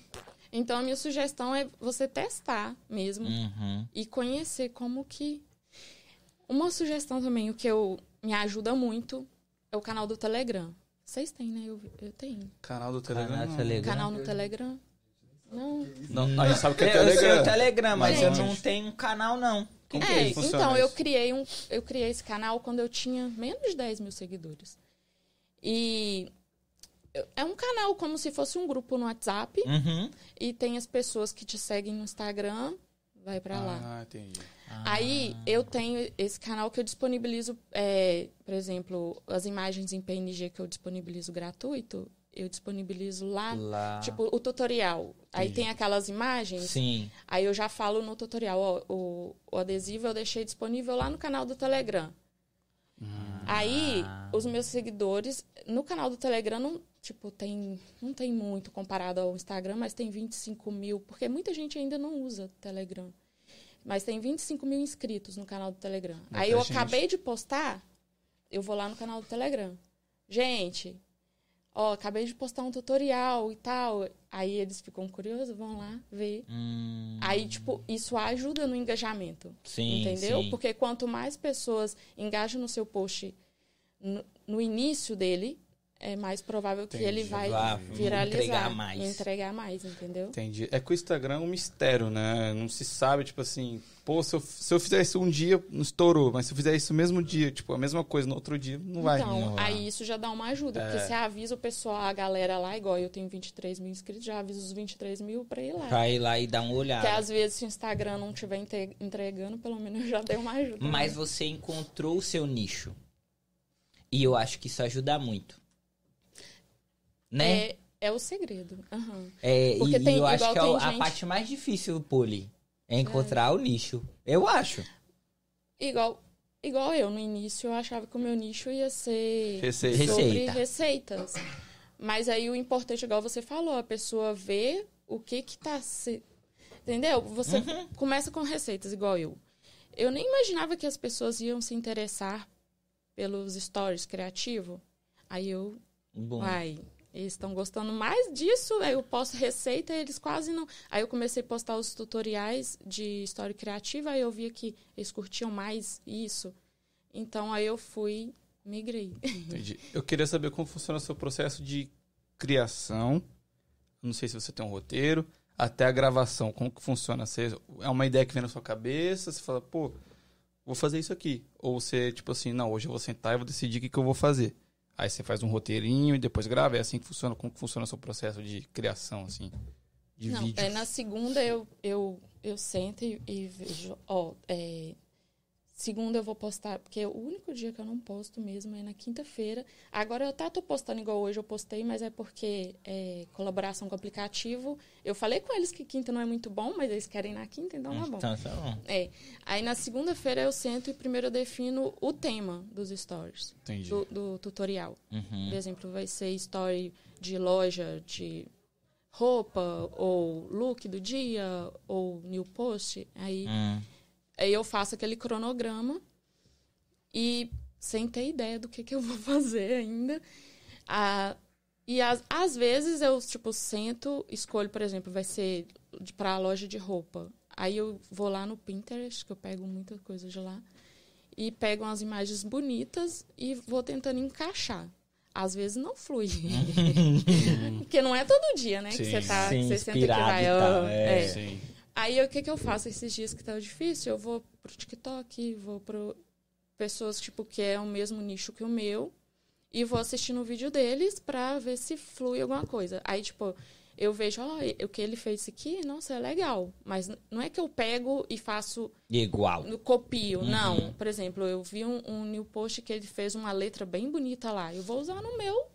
Então, a minha sugestão é você testar mesmo Uhum. e conhecer como que... Uma sugestão também, o que eu me ajuda muito, é o canal do Telegram. Vocês têm, né? Eu, eu tenho. Canal do Telegram. Canal não. Telegram. Canal no Telegram. Não. Não, a gente sabe que é Eu sei o Telegram. Telegram, mas eu não tenho canal, não. Como que É, funciona então, eu criei, um, eu criei esse canal quando eu tinha menos de 10 mil seguidores. E eu- é um canal como se fosse um grupo no WhatsApp. Uhum. E tem as pessoas que te seguem no Instagram, vai pra lá. Ah, entendi. Aí eu tenho esse canal que eu disponibilizo, é, por exemplo, as imagens em PNG que eu disponibilizo gratuito, eu disponibilizo lá, Lá. tipo, o tutorial. Aí Entendi. tem aquelas imagens, Sim. aí eu já falo no tutorial, ó, o, o adesivo eu deixei disponível lá no canal do Telegram. Aí, os meus seguidores, no canal do Telegram, não, tipo, tem, não tem muito comparado ao Instagram, mas tem 25 mil, porque muita gente ainda não usa Telegram. Mas tem 25 mil inscritos no canal do Telegram. Muita Aí eu gente. acabei de postar, eu vou lá no canal do Telegram. Gente, ó, acabei de postar um tutorial e tal. Aí eles ficam curiosos, vão lá ver. Hum, Aí, tipo, isso ajuda no engajamento. sim, Entendeu? sim. Porque quanto mais pessoas engajam no seu post no, no início dele, é mais provável que Entendi. ele vai Vai viralizar entregar mais. entregar mais, entendeu? Entendi. É que o Instagram é um mistério, né? Não se sabe, tipo assim, pô, se eu, se eu fizer isso um dia, não estourou. Mas se eu fizer isso no mesmo dia, tipo, a mesma coisa no outro dia, não vai. então, não aí isso já dá uma ajuda, porque É. você avisa o pessoal, a galera lá, igual eu tenho 23 mil inscritos, já avisa os 23 mil pra ir lá. Vai lá e dar uma olhada. Porque às vezes se o Instagram não estiver entre- entregando, pelo menos eu já dei uma ajuda. né? Mas você encontrou o seu nicho. E eu acho que isso ajuda muito. Né? é, é o segredo. aham. É, e, porque e tem- eu acho que é a gente- parte mais difícil, Poli. É encontrar o nicho. Eu acho. Igual, igual eu, no início eu achava que o meu nicho ia ser Receita. Receita. sobre receitas. Mas aí o importante, igual você falou, a pessoa vê o que que tá se... Entendeu? Você Uhum. começa com receitas, igual eu. Eu nem imaginava que as pessoas iam se interessar pelos stories criativos. Aí eu, Bom. uai, eles estão gostando mais disso, aí eu posto receita eles quase não. Aí eu comecei a postar os tutoriais de história criativa, aí eu via que eles curtiam mais isso. Então aí eu fui, migrei. Entendi. Eu queria saber como funciona o seu processo de criação. Não sei se você tem um roteiro, até a gravação. Como que funciona? Você, é uma ideia que vem na sua cabeça, você fala, pô, vou fazer isso aqui. Ou você, tipo assim, não, hoje eu vou sentar e vou decidir o que, que eu vou fazer. Aí você faz um roteirinho e depois grava. É assim que funciona? Como que funciona o seu processo de criação, assim? De não, vídeo? é na segunda eu, eu, eu sento e, e vejo, ó, é, segunda eu vou postar, porque o único dia que eu não posto mesmo é na quinta-feira. Agora eu até tô postando igual hoje eu postei, mas é porque é colaboração com o aplicativo. Eu falei com eles que quinta não é muito bom, mas eles querem na quinta, então tá bom. Então, tá bom. É. Aí na segunda-feira eu sento e primeiro eu defino o tema dos stories, Entendi. do, do tutorial. Uhum. Por exemplo, vai ser story de loja de roupa, ou look do dia, ou new post. Aí, Hum. Aí eu faço aquele cronograma e sem ter ideia do que, que eu vou fazer ainda. Ah, e às, às vezes eu, tipo, sento, escolho, por exemplo, vai ser de- pra loja de roupa. Aí eu vou lá no Pinterest, que eu pego muita coisa de lá, e pego umas imagens bonitas e vou tentando encaixar. Às vezes não flui. Porque não é todo dia, né? que Sim. você tá, que Sim, você senta que vai. e tal, ah, é. é. Sim. Aí o que, que eu faço esses dias que tá difícil? Eu vou pro TikTok, vou pro pessoas tipo que é o mesmo nicho que o meu e vou assistindo o vídeo deles pra ver se flui alguma coisa. Aí tipo, eu vejo, ó, o que ele fez aqui, nossa, é legal, mas não é que eu pego e faço Igual. copio, Uhum. não. Por exemplo, eu vi um, um new post que ele fez uma letra bem bonita lá. Eu vou usar no meu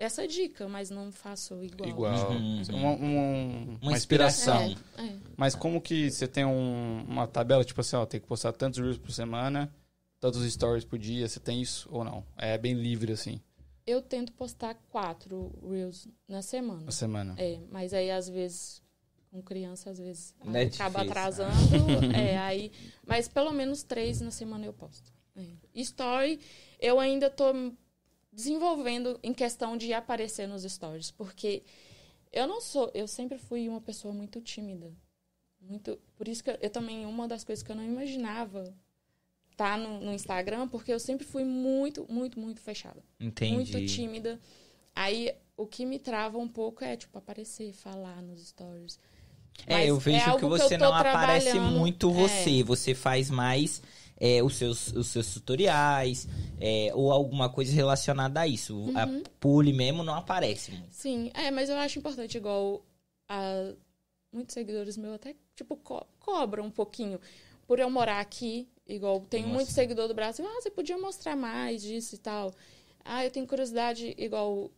essa dica, mas não faço igual. Igual. Uhum. Uma, um- uma inspiração. inspiração. É, é. Mas como que você tem um- uma tabela, tipo assim, ó, tem que postar tantos reels por semana, tantos stories por dia, você tem isso ou não? É bem livre, assim, Eu tento postar quatro reels na semana. na semana. É, mas aí às vezes com criança às vezes é acaba difícil. atrasando, é, aí, mas pelo menos três na semana eu posto. É. Story, eu ainda tô desenvolvendo em questão de aparecer nos stories, porque eu não sou, eu sempre fui uma pessoa muito tímida. Muito, por isso que eu, eu também uma das coisas que eu não imaginava tá no, no Instagram, porque eu sempre fui muito, muito, muito fechada Entendi. muito tímida. Aí o que me trava um pouco é, tipo, aparecer, falar nos stories. É, Mas eu vejo que algo você tô não aparece muito É. você. Você faz mais é, os, seus, os seus tutoriais é, ou alguma coisa relacionada a isso. Uhum. A pule mesmo não aparece muito. Sim, é, mas eu acho importante, igual a, muitos seguidores meus até, tipo, co cobram um pouquinho. Por eu morar aqui, igual, tem muito seguidor do Brasil, ah, você podia mostrar mais disso e tal. Ah, eu tenho curiosidade, igual,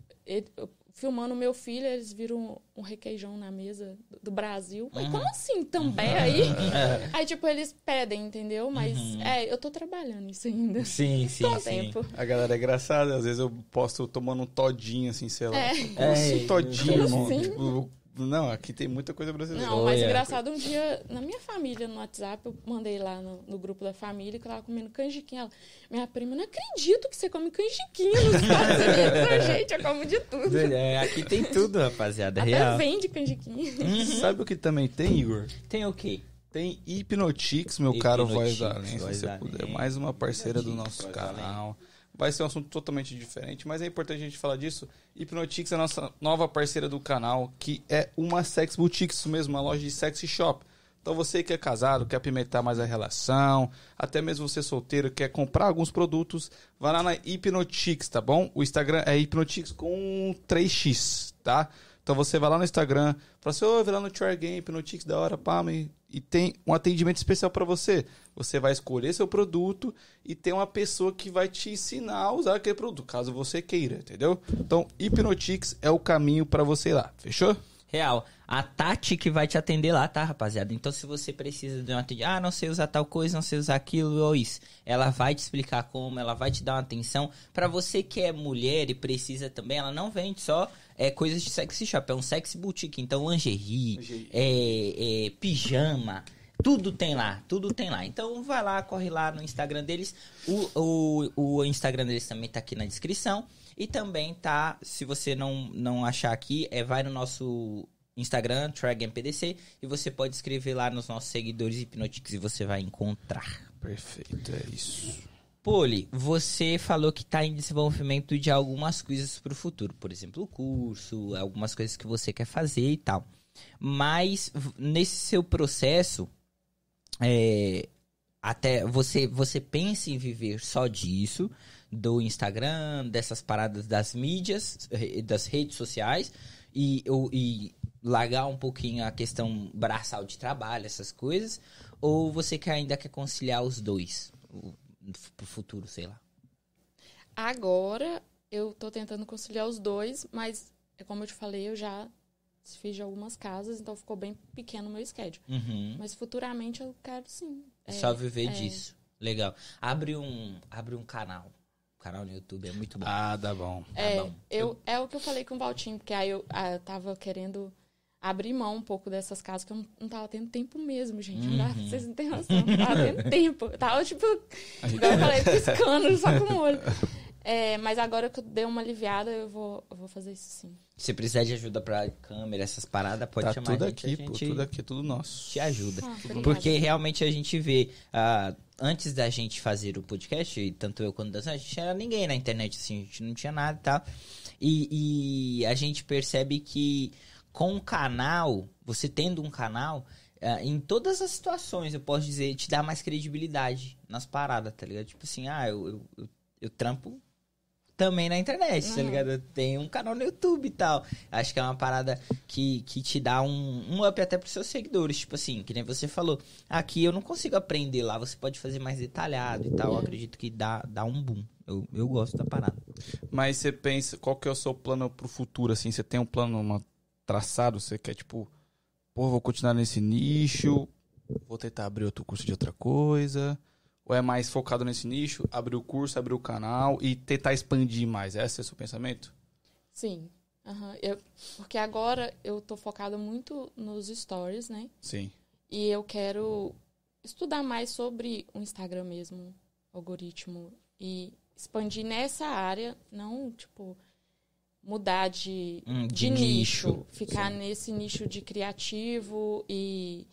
filmando meu filho, eles viram um, requeijão na mesa do- Brasil. Mas como assim, também aí? Aí, tipo, eles pedem, entendeu? Mas, é, eu tô trabalhando isso ainda. Sim, sim, Tô um sim. tempo. A galera é engraçada, às vezes eu posto tomando um todinho, assim, sei lá. É. Como assim, É, todinho, irmão? assim? Tipo, não, aqui tem muita coisa brasileira. Não, mas Olha. engraçado, um dia, na minha família, no WhatsApp, eu mandei lá no, no grupo da família que eu tava comendo canjiquinha. Ela, minha prima, não acredito que você come canjiquinha nos Estados Unidos. Eu, Gente, eu como de tudo. É, aqui tem tudo, rapaziada. Até Real. vende canjiquinha. Sabe o que também tem, Igor? Tem o quê? Tem Hipnotix, meu caro Voz da Hipnotix, Além, se você puder. Além. Mais uma parceira do Hipnotix, nosso Voz da canal. Vai ser um assunto totalmente diferente, mas é importante a gente falar disso. Hipnotix é a nossa nova parceira do canal, que é uma sex boutique, isso mesmo, uma loja de sexy shop. Então você que é casado, quer apimentar mais a relação, até mesmo você solteiro, quer comprar alguns produtos, vai lá na Hipnotix, tá bom? O Instagram é Hipnotix com 3x, tá? Então você vai lá no Instagram, fala assim, ô, vai lá no Try Game, Hipnotix, da hora, pá, e, tem um atendimento especial pra você. Você vai escolher seu produto e tem uma pessoa que vai te ensinar a usar aquele produto, caso você queira, entendeu? Então, Hipnotix é o caminho pra você ir lá, fechou? Real. A Tati que vai te atender lá, tá, rapaziada? Então, se você precisa de um atendimento, ah, não sei usar tal coisa, não sei usar aquilo ou isso, ela vai te explicar como, ela vai te dar uma atenção. Pra você que é mulher e precisa também, ela não vende só é, coisas de sexy shop, é um sexy boutique. Então, lingerie, Lingerie. é, é, pijama. Tudo tem lá, tudo tem lá. Então vai lá, corre lá no Instagram deles. O, o, o Instagram deles também tá aqui na descrição. E também tá, se você não, não achar aqui, é vai no nosso Instagram, TragMPDC, e você pode escrever lá nos nossos seguidores Hipnotics e você vai encontrar. Perfeito, é isso. Poli, você falou que está em desenvolvimento de algumas coisas para o futuro, por exemplo, o curso, algumas coisas que você quer fazer e tal. Mas nesse seu processo, é, até você você pensa em viver só disso, do Instagram, dessas paradas das mídias, das redes sociais e, ou- e largar um pouquinho a questão braçal de trabalho, essas coisas, ou você quer, ainda quer conciliar os dois pro futuro, sei lá. Agora eu tô tentando conciliar os dois, mas é como eu te falei, eu já fiz de algumas casas, então ficou bem pequeno o meu schedule. Uhum. Mas futuramente eu quero sim. É, Só viver é. disso. Legal. Abre um, abre um canal. Canal no YouTube é muito bom. Ah, dá bom. Tá É, bom. eu, é o que eu falei com o Valtinho, porque aí eu, ah, eu tava querendo abrir mão um pouco dessas casas, que eu não, não tava tendo tempo mesmo, gente. Não dá, Uhum. vocês não têm noção, não tava tendo tempo. Eu tava, tipo, igual eu falei, piscando só com o olho. É, mas agora que eu dei uma aliviada, eu vou, eu vou fazer isso sim. Se precisar de ajuda pra câmera, essas paradas, pode tá chamar tudo a gente. aqui, a pô, gente tudo aqui, tudo nosso. te ajuda. Ah. Porque realmente a gente vê, ah, antes da gente fazer o podcast, tanto eu quanto Dan, a gente era ninguém na internet, assim, a gente não tinha nada e tal. E, e a gente percebe que com o canal, você tendo um canal, ah, em todas as situações, eu posso dizer, te dá mais credibilidade nas paradas, tá ligado? Tipo assim, ah, eu, eu, eu, eu trampo também na internet, tá Uhum. ligado? Eu tenho um canal no YouTube e tal. Acho que é uma parada que, que te dá um, um up até pros seus seguidores. Tipo assim, que nem você falou. Aqui eu não consigo aprender lá, você pode fazer mais detalhado e tal. Eu acredito que dá, dá um boom. Eu, eu gosto da parada. Mas você pensa, qual que é o seu plano pro futuro, assim? Você tem um plano uma, traçado? Você quer, tipo, pô, vou continuar nesse nicho, vou tentar abrir outro curso de outra coisa? Ou é mais focado nesse nicho, abrir o curso, abrir o canal e tentar expandir mais? Esse é o seu pensamento? Sim. aham. Eu, porque agora eu tô focada muito nos stories, né? Sim. E eu quero estudar mais sobre o Instagram mesmo, algoritmo, e expandir nessa área, não, tipo, mudar de, Hum, de, de nicho, nicho, ficar nesse nicho de criativo e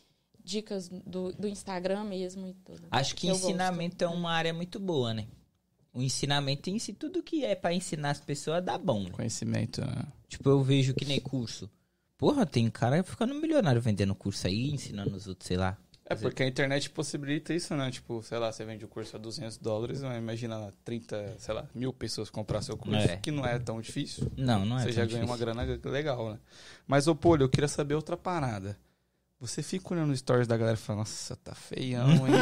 dicas do, do Instagram mesmo e tudo. Acho que gosto. ensinamento é uma área muito boa, né? O ensinamento em si, tudo que é pra ensinar as pessoas dá bom, né? Conhecimento, né? Tipo, eu vejo que nem curso. Porra, tem cara ficando milionário vendendo curso aí, ensinando os outros, sei lá. É porque a internet possibilita isso, né? Tipo, sei lá, você vende o curso a 200 dólares, mas imagina lá, 30, sei lá, mil pessoas comprar seu curso, É. que não é tão difícil. Não, não é você tão já ganha uma grana legal, né? Mas, ô Polho, eu queria saber outra parada. Você fica olhando os stories da galera e fala, nossa, tá feião, hein?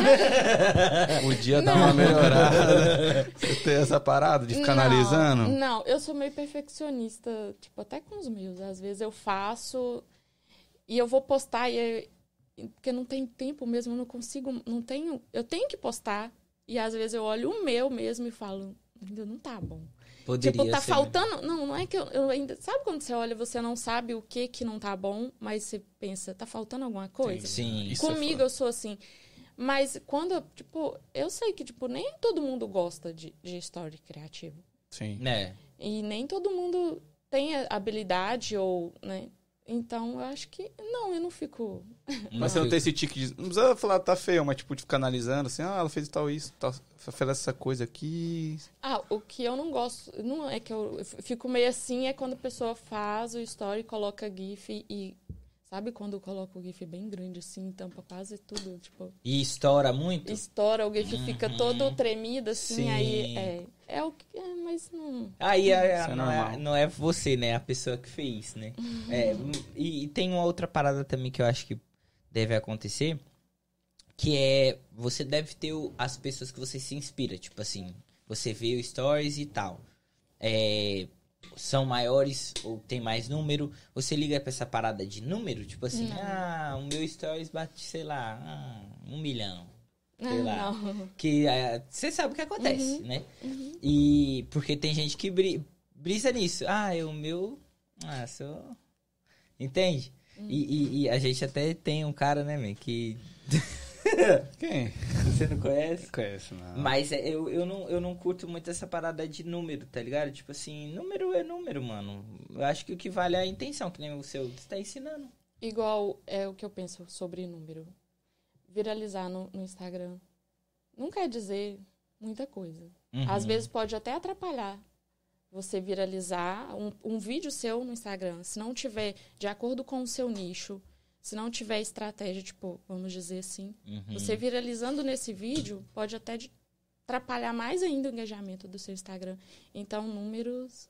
Podia dar uma melhorada. Você tem essa parada de ficar Não, analisando? Não, eu sou meio perfeccionista, tipo, até com os meus. Às vezes eu faço e eu vou postar e eu- porque não tem tempo mesmo, eu não consigo, não tenho, eu tenho que postar e às vezes eu olho o meu mesmo e falo, ainda não tá bom. Poderia tipo, tá ser faltando, não, não é que eu, eu ainda, sabe quando você olha, você não sabe o que que não tá bom, mas você pensa, tá faltando alguma coisa? Sim. Isso é Comigo foda. eu sou assim. Mas quando, eu, tipo, eu sei que, tipo, nem todo mundo gosta de, de story criativo. Sim. É. E nem todo mundo tem habilidade ou, né? Então, eu acho que não, eu não fico. Mas você não tem esse tique de. Não precisa falar tá feio, mas tipo, de ficar analisando assim, ah, ela fez tal isso, tal, fez essa coisa aqui. Ah, o que eu não gosto, não é que eu, eu fico meio assim, é quando a pessoa faz o story, coloca GIF e. Sabe quando coloca o GIF bem grande assim, tampa quase tudo, tipo, E estoura muito? estoura, o GIF fica todo tremido assim, Sim. aí é, é o que. É, mas não. Aí é- Isso é não, é, não é você, né? A pessoa que fez, né? É, e, e tem uma outra parada também que eu acho que deve acontecer, que é você deve ter as pessoas que você se inspira, tipo assim, você vê o stories e tal. É, são maiores ou tem mais número, você liga pra essa parada de número, tipo assim, Não. ah, o meu stories bate, sei lá, ah, um milhão. Sei Ah, lá. não. Que você sabe o que acontece, Uhum, né? E porque tem gente que bri- brisa nisso. Ah, eu, o meu. Ah, sou. Entende? E, e- e a gente até tem um cara, né, man, que. Quem? Você não conhece? Conheço, não. Mas é, eu, eu, não, eu não curto muito essa parada de número, tá ligado? Tipo assim, número é número, mano. Eu acho que o que vale é a intenção, que nem o seu. Você tá ensinando. Igual é o que eu penso sobre número. Viralizar no, no Instagram não quer dizer muita coisa. Uhum. Às vezes pode até atrapalhar você viralizar um, um vídeo seu no Instagram. Se não tiver de acordo com o seu nicho, se não tiver estratégia, tipo, vamos dizer assim, Uhum. você viralizando nesse vídeo pode até de- atrapalhar mais ainda o engajamento do seu Instagram. Então, números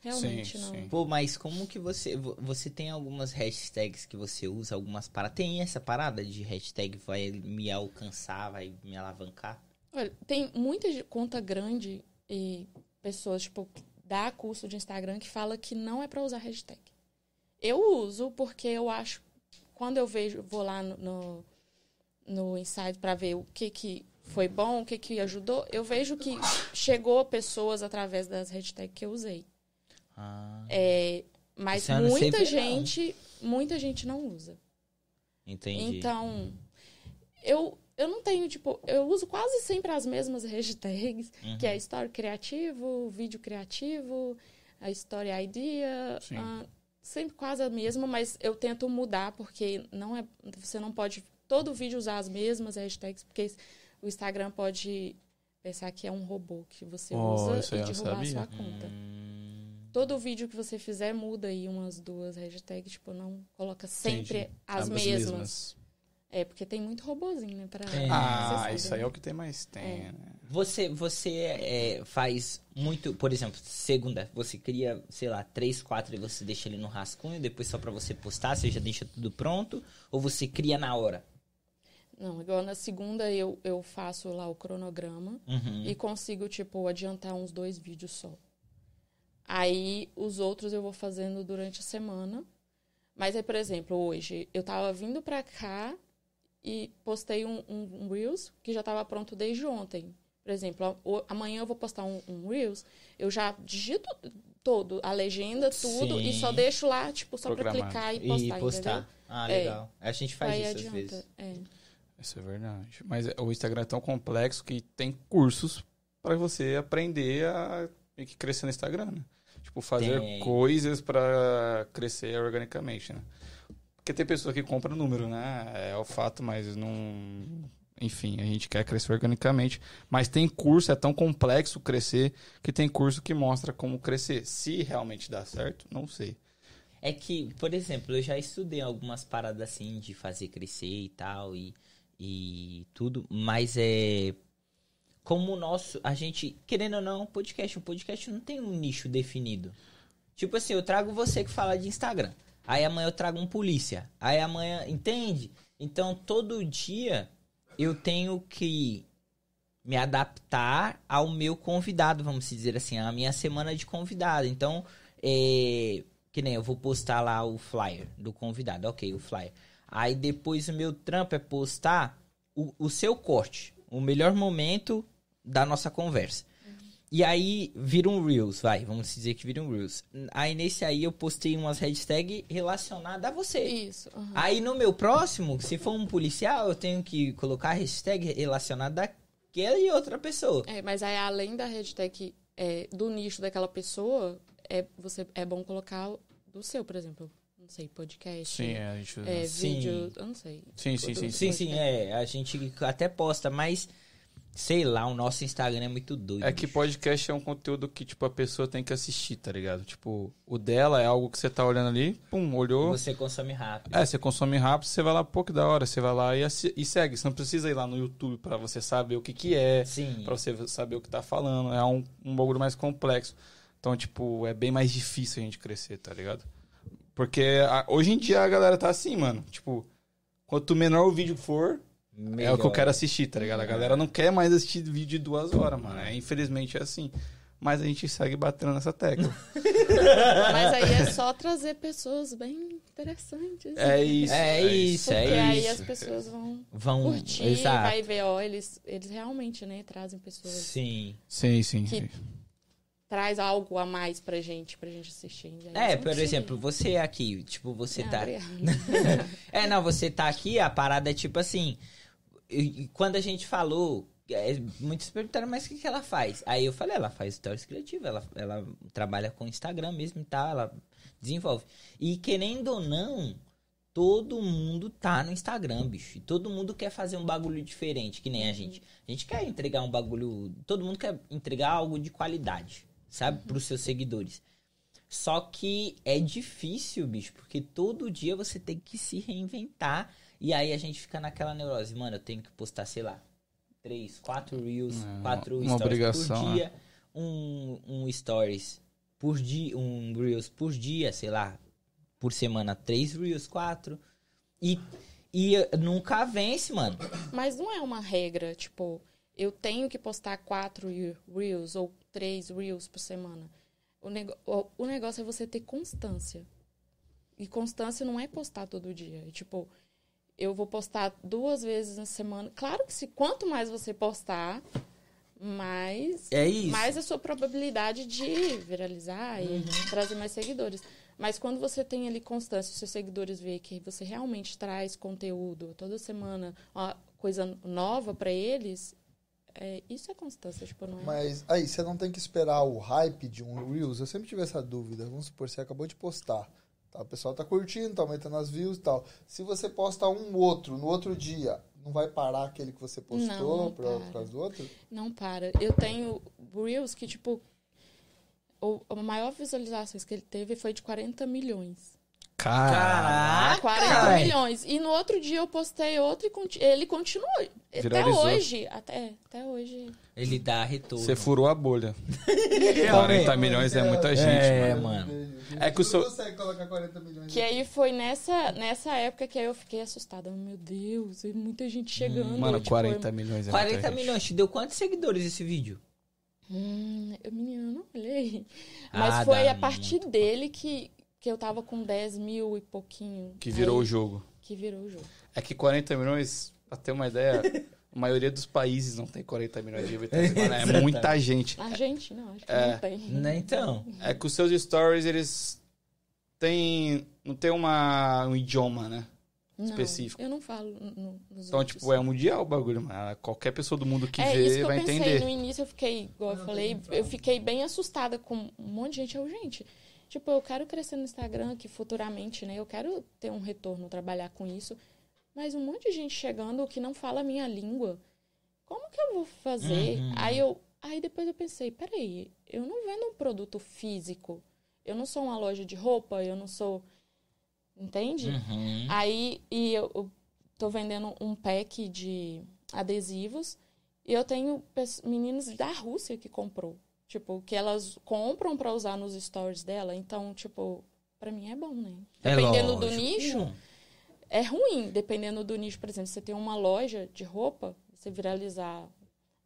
realmente Sim, não. sim. Pô, mas como que você. vo- Você tem algumas hashtags que você usa, algumas paradas. Tem essa parada de hashtag vai me alcançar, vai me alavancar? Olha, tem muita conta grande e pessoas, tipo, dá curso de Instagram que fala que não é pra usar hashtag. Eu uso porque eu acho, quando eu vejo, vou lá no, no, no Insight pra ver o que que foi bom, o que que ajudou, eu vejo que chegou pessoas através das hashtags que eu usei. Ah, É, mas não sei muita gente, muita gente não usa. entendi. Então, eu, eu não tenho, tipo, eu uso quase sempre as mesmas hashtags, que Uhum. é história criativo, vídeo criativo, a história idea, Sim. ah, sempre quase a mesma, mas eu tento mudar porque não é, você não pode todo vídeo usar as mesmas hashtags, porque o Instagram pode pensar que é um robô que você Oh, usa e derrubar a sua conta. Hum, Todo vídeo que você fizer muda aí umas duas hashtags, tipo, não coloca sempre Entendi. as mesmas. É, porque tem muito robozinho, né? Pra... É. Ah, isso aí é o que tem mais tem, É. né? Você, você é, faz muito, por exemplo, segunda, você cria, sei lá, três, quatro e você deixa ele no rascunho, depois só pra você postar, você já deixa tudo pronto, ou você cria na hora? Não, igual na segunda eu, eu faço lá o cronograma Uhum. e consigo, tipo, adiantar uns dois vídeos só. Aí os outros eu vou fazendo durante a semana. Mas aí, por exemplo, hoje eu tava vindo pra cá e postei um, um, um Reels que já tava pronto desde ontem. Por exemplo, amanhã eu vou postar um, um Reels, eu já digito todo, a legenda, tudo, e Sim. só deixo lá, tipo, só pra Programado. clicar e E postar, postar. entendeu? Ah, É. legal. A gente faz Aí isso às adianta. vezes. É. Isso é verdade. Mas é- o Instagram é tão complexo que tem cursos pra você aprender a crescer no Instagram, né? Tipo, fazer Tem. coisas pra crescer organicamente, né? Porque tem pessoa que compra número, né? É o fato, mas não. Enfim, a gente quer crescer organicamente. Mas tem curso, é tão complexo crescer, que tem curso que mostra como crescer. Se realmente dá certo, não sei. É que, por exemplo, eu já estudei algumas paradas assim de fazer crescer e tal e, e tudo, mas é como o nosso, a gente, querendo ou não, podcast, o podcast não tem um nicho definido. Tipo assim, eu trago você que fala de Instagram. Aí amanhã eu trago um polícia. Aí amanhã, entende? Então todo dia eu tenho que me adaptar ao meu convidado, vamos dizer assim, à minha semana de convidado. Então, é, que nem eu vou postar lá o flyer do convidado, ok, o flyer. Aí depois o meu trampo é postar o, o seu corte, o melhor momento da nossa conversa. E aí vira um Reels, vai, vamos dizer que vira um Reels. Aí nesse aí eu postei umas hashtags relacionadas a você. Isso. aham. Aí no meu próximo, se for um policial, eu tenho que colocar a hashtag relacionada àquela e outra pessoa. É, mas aí além da hashtag é, do nicho daquela pessoa, é, você, é bom colocar do seu, por exemplo. Não sei, podcast. Sim, é, a gente. é, Sim. vídeo, eu não sei. Sim, sim, sim, Sim, sim, é. A gente até posta, mas sei lá, o nosso Instagram é muito doido. É que bicho. podcast é um conteúdo que, tipo, a pessoa tem que assistir, tá ligado? Tipo, o dela é algo que você tá olhando ali, pum, olhou. você consome rápido. É, você consome rápido, você vai lá, pô, que da hora, você vai lá e, e segue. Você não precisa ir lá no YouTube pra você saber o que que é, Sim. pra você saber o que tá falando. É um, um bagulho mais complexo. Então, tipo, é bem mais difícil a gente crescer, tá ligado? Porque a- hoje em dia a galera tá assim, mano. Tipo, quanto menor o vídeo for, é o que eu quero assistir, tá ligado? A galera não quer mais assistir vídeo de duas horas, mano. É, infelizmente é assim. Mas a gente segue batendo nessa tecla. Mas aí é só trazer pessoas bem interessantes. É isso. É isso, Porque é aí isso. as pessoas vão Vão. curtir, Exato. vai ver, ó, eles, eles realmente, né, trazem pessoas. Sim. Sim, sim. Que- sim. Traz algo a mais pra gente, pra gente assistir. É, por seguir. exemplo, você aqui, tipo, você Ah, tá. obrigada. É, não, você tá aqui, a parada é tipo assim. E- quando a gente falou, é, muitos perguntaram, mas o que, que ela faz? Aí eu falei, ela faz stories criativas, ela, ela trabalha com Instagram mesmo e tal, ela desenvolve. E querendo ou não, todo mundo tá no Instagram, bicho. E todo mundo quer fazer um bagulho diferente, que nem a gente. A gente quer entregar um bagulho. Todo mundo quer entregar algo de qualidade, sabe? Pros seus seguidores. Só que é difícil, bicho, porque todo dia você tem que se reinventar. E aí a gente fica naquela neurose, mano, eu tenho que postar, sei lá, três, quatro reels, É, quatro uma stories obrigação, por dia, um, um stories por dia, um reels por dia, sei lá, por semana, três reels, quatro. E, e nunca vence, mano. Mas não é uma regra, tipo, eu tenho que postar quatro re- reels ou três reels por semana. O, nego- o- o negócio é você ter constância. E constância não é postar todo dia. É, tipo, eu vou postar duas vezes na semana. Claro que se quanto mais você postar, mais É isso. mais a sua probabilidade de viralizar e trazer mais seguidores. Mas quando você tem ali constância, os seus seguidores veem que você realmente traz conteúdo toda semana, uma coisa nova pra eles, é, isso é constância, tipo, não é? Mas aí, você não tem que esperar o hype de um Reels. Eu sempre tive essa dúvida. Vamos supor, você acabou de postar. Tá? O pessoal tá curtindo, tá aumentando as views e tal. Se você posta um outro no outro dia, não vai parar aquele que você postou para. por causa do outro? Não para. Eu tenho Reels que, tipo, o, a maior visualizações que ele teve foi de 40 milhões. Caraca! 40 Caralho. milhões. E no outro dia eu postei outro e conti- ele continuou. Até hoje. Até, até hoje. Ele dá retorno. Você furou a bolha. 40 milhões é muita gente, É, mano. mano. É que o Você seu- consegue colocar 40 milhões Que aí foi nessa, nessa época que aí eu fiquei assustada. Meu Deus, e muita gente chegando. Mano, tipo, 40 milhões é 40 muita gente. milhões. Te deu quantos seguidores esse vídeo? Hum, eu, menina, eu não olhei. Ah, Mas foi dá a partir muito. dele que, que eu tava com 10 mil e pouquinho. Que virou Aí- o jogo. Que virou o jogo. É que 40 milhões, pra ter uma ideia, a maioria dos países não tem 40 milhões de habitantes. mano, É muita gente. Na Argentina, acho que É. não tem. Né, então. É que os seus stories, eles têm. Não tem uma, um idioma, né? Não, específico. Eu não falo no, nos Então, outros. tipo, é mundial o bagulho, mano. Qualquer pessoa do mundo que é isso vê que eu vai pensei. entender. No início eu fiquei, igual eu falei, eu fiquei bem assustada com um monte de gente. Eu, gente, tipo, eu quero crescer no Instagram, que futuramente, né? Eu quero ter um retorno, trabalhar com isso. Mas um monte de gente chegando que não fala a minha língua. Como que eu vou fazer? Uhum. Aí eu. Aí depois eu pensei, peraí, eu não vendo um produto físico. Eu não sou uma loja de roupa, eu não sou. Entende? Uhum. Aí, e eu, eu tô vendendo um pack de adesivos e eu tenho meninos da Rússia que comprou. Tipo, que elas compram pra usar nos stories dela. Então, tipo, pra mim é bom, né? É Dependendo do lógico. nicho, é ruim. Dependendo do nicho, por exemplo, você tem uma loja de roupa, você viralizar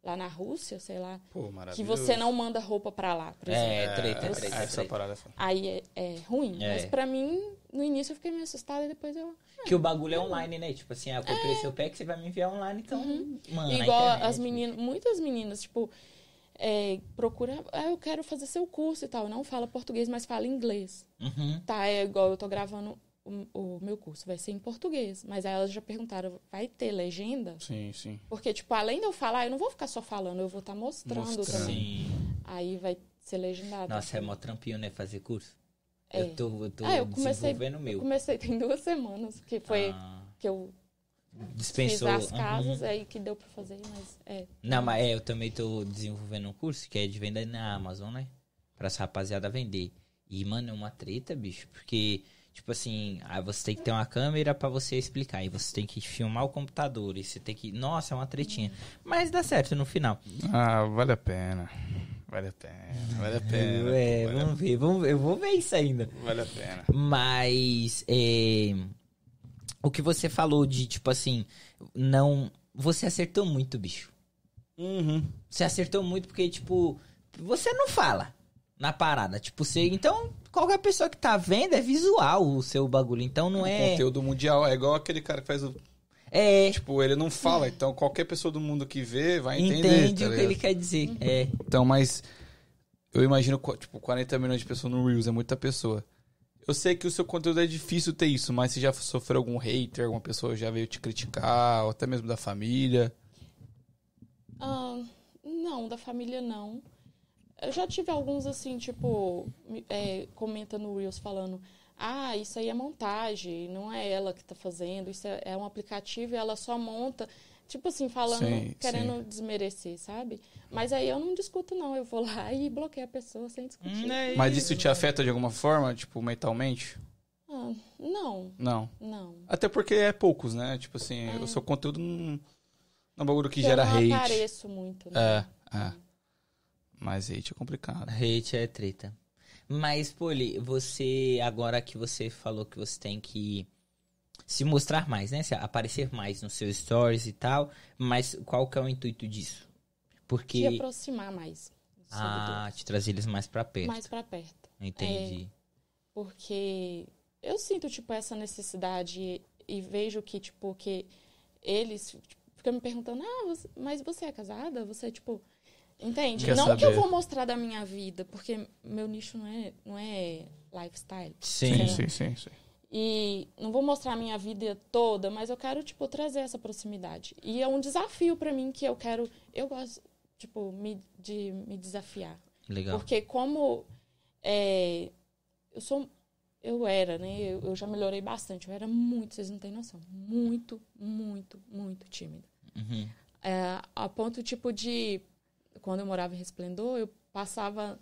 lá na Rússia, sei lá, Pô, que você não manda roupa pra lá, por exemplo. É, treta, É, treta, essa treta. parada. é. Aí é, é ruim. É. Mas pra mim, no início eu fiquei meio assustada e depois eu. Que o bagulho é online, né? Tipo assim, ah, eu comprei seu pack, você vai me enviar online, então. Mano, na Igual internet, as meninas, muitas meninas, tipo, é, procura, ah, eu quero fazer seu curso e tal. Não fala português, mas fala inglês. Uhum. Tá, é igual eu tô gravando o, o meu curso, vai ser em português. Mas aí elas já perguntaram, vai ter legenda? Sim, sim. Porque, tipo, além de eu falar, eu não vou ficar só falando, eu vou estar mostrando, Mostrando. também. Sim. Aí vai ser legendado. Nossa, é mó trampinho, né? Fazer curso. É. Eu tô, eu tô Ah, eu comecei- desenvolvendo o Eu meu. comecei tem duas semanas, que foi Ah, que eu dispensou. fiz as Uhum. casas, aí que deu pra fazer, mas é. Não, mas é, eu também tô desenvolvendo um curso que é de venda na Amazon, né? Pra essa rapaziada vender. E, mano, é uma treta, bicho. Porque, tipo assim, aí você tem que ter uma câmera pra você explicar. E você tem que filmar o computador. E você tem que. Nossa, é uma tretinha. Mas dá certo no final. Ah, vale a pena. Vale a pena, vale a pena. É, vale, a- vamos ver, vamos ver. Eu vou ver isso ainda. vale a pena. Mas é, o que você falou de tipo assim, não, você acertou muito, bicho. Uhum. Você acertou muito porque tipo, você não fala na parada, tipo, você, então qualquer pessoa que tá vendo é visual o seu bagulho, então não O é conteúdo mundial é igual aquele cara que faz o. é Tipo, ele não fala, então qualquer pessoa do mundo que vê vai entender. entende tá o que ele quer dizer. É. Então, mas eu imagino, tipo, 40 milhões de pessoas no Reels é muita pessoa. Eu sei que o seu conteúdo é difícil ter isso, mas você já sofreu algum hater, alguma pessoa já veio te criticar, ou até mesmo da família? Ah, não, da família não. Eu já tive alguns assim, tipo, é, comenta no Reels falando, ah, isso aí é montagem, não é ela que tá fazendo, isso é, é um aplicativo e ela só monta. Tipo assim, falando, Sim, querendo desmerecer, sabe? Mas aí eu não discuto, não. Eu vou lá e bloqueio a pessoa sem discutir. Hum, é Mas isso te afeta de alguma forma, tipo, mentalmente? Ah, não, Não. não. Até porque é poucos, né? Tipo assim, o seu conteúdo não, não é um bagulho que Porque gera eu não hate. apareço muito, né? É, é. Mas hate é complicado. Hate é treta. Mas, Poli, você, agora que você falou que você tem que se mostrar mais, né? Se aparecer mais nos seus stories e tal. Mas qual que é o intuito disso? Se Porque. aproximar mais. Ah, te trazer eles mais pra perto. mais pra perto. Entendi. Porque eu sinto, tipo, essa necessidade e, e vejo que, tipo, que eles tipo, ficam me perguntando, ah, você- mas você é casada? Você, tipo... Entende? Quer não que eu saber. vou mostrar da minha vida, porque meu nicho não é, não é lifestyle. Sim. sim, sim, sim. E não vou mostrar a minha vida toda, mas eu quero, tipo, trazer essa proximidade. E é um desafio pra mim que eu quero... Eu gosto, tipo, me, de me desafiar. Legal. Porque como é, eu sou. Eu era, né? Eu, eu já melhorei bastante. Eu era muito, vocês não têm noção. Muito, muito, muito tímida. Uhum. É, a ponto, tipo, de. Quando eu morava em Resplendor, eu passava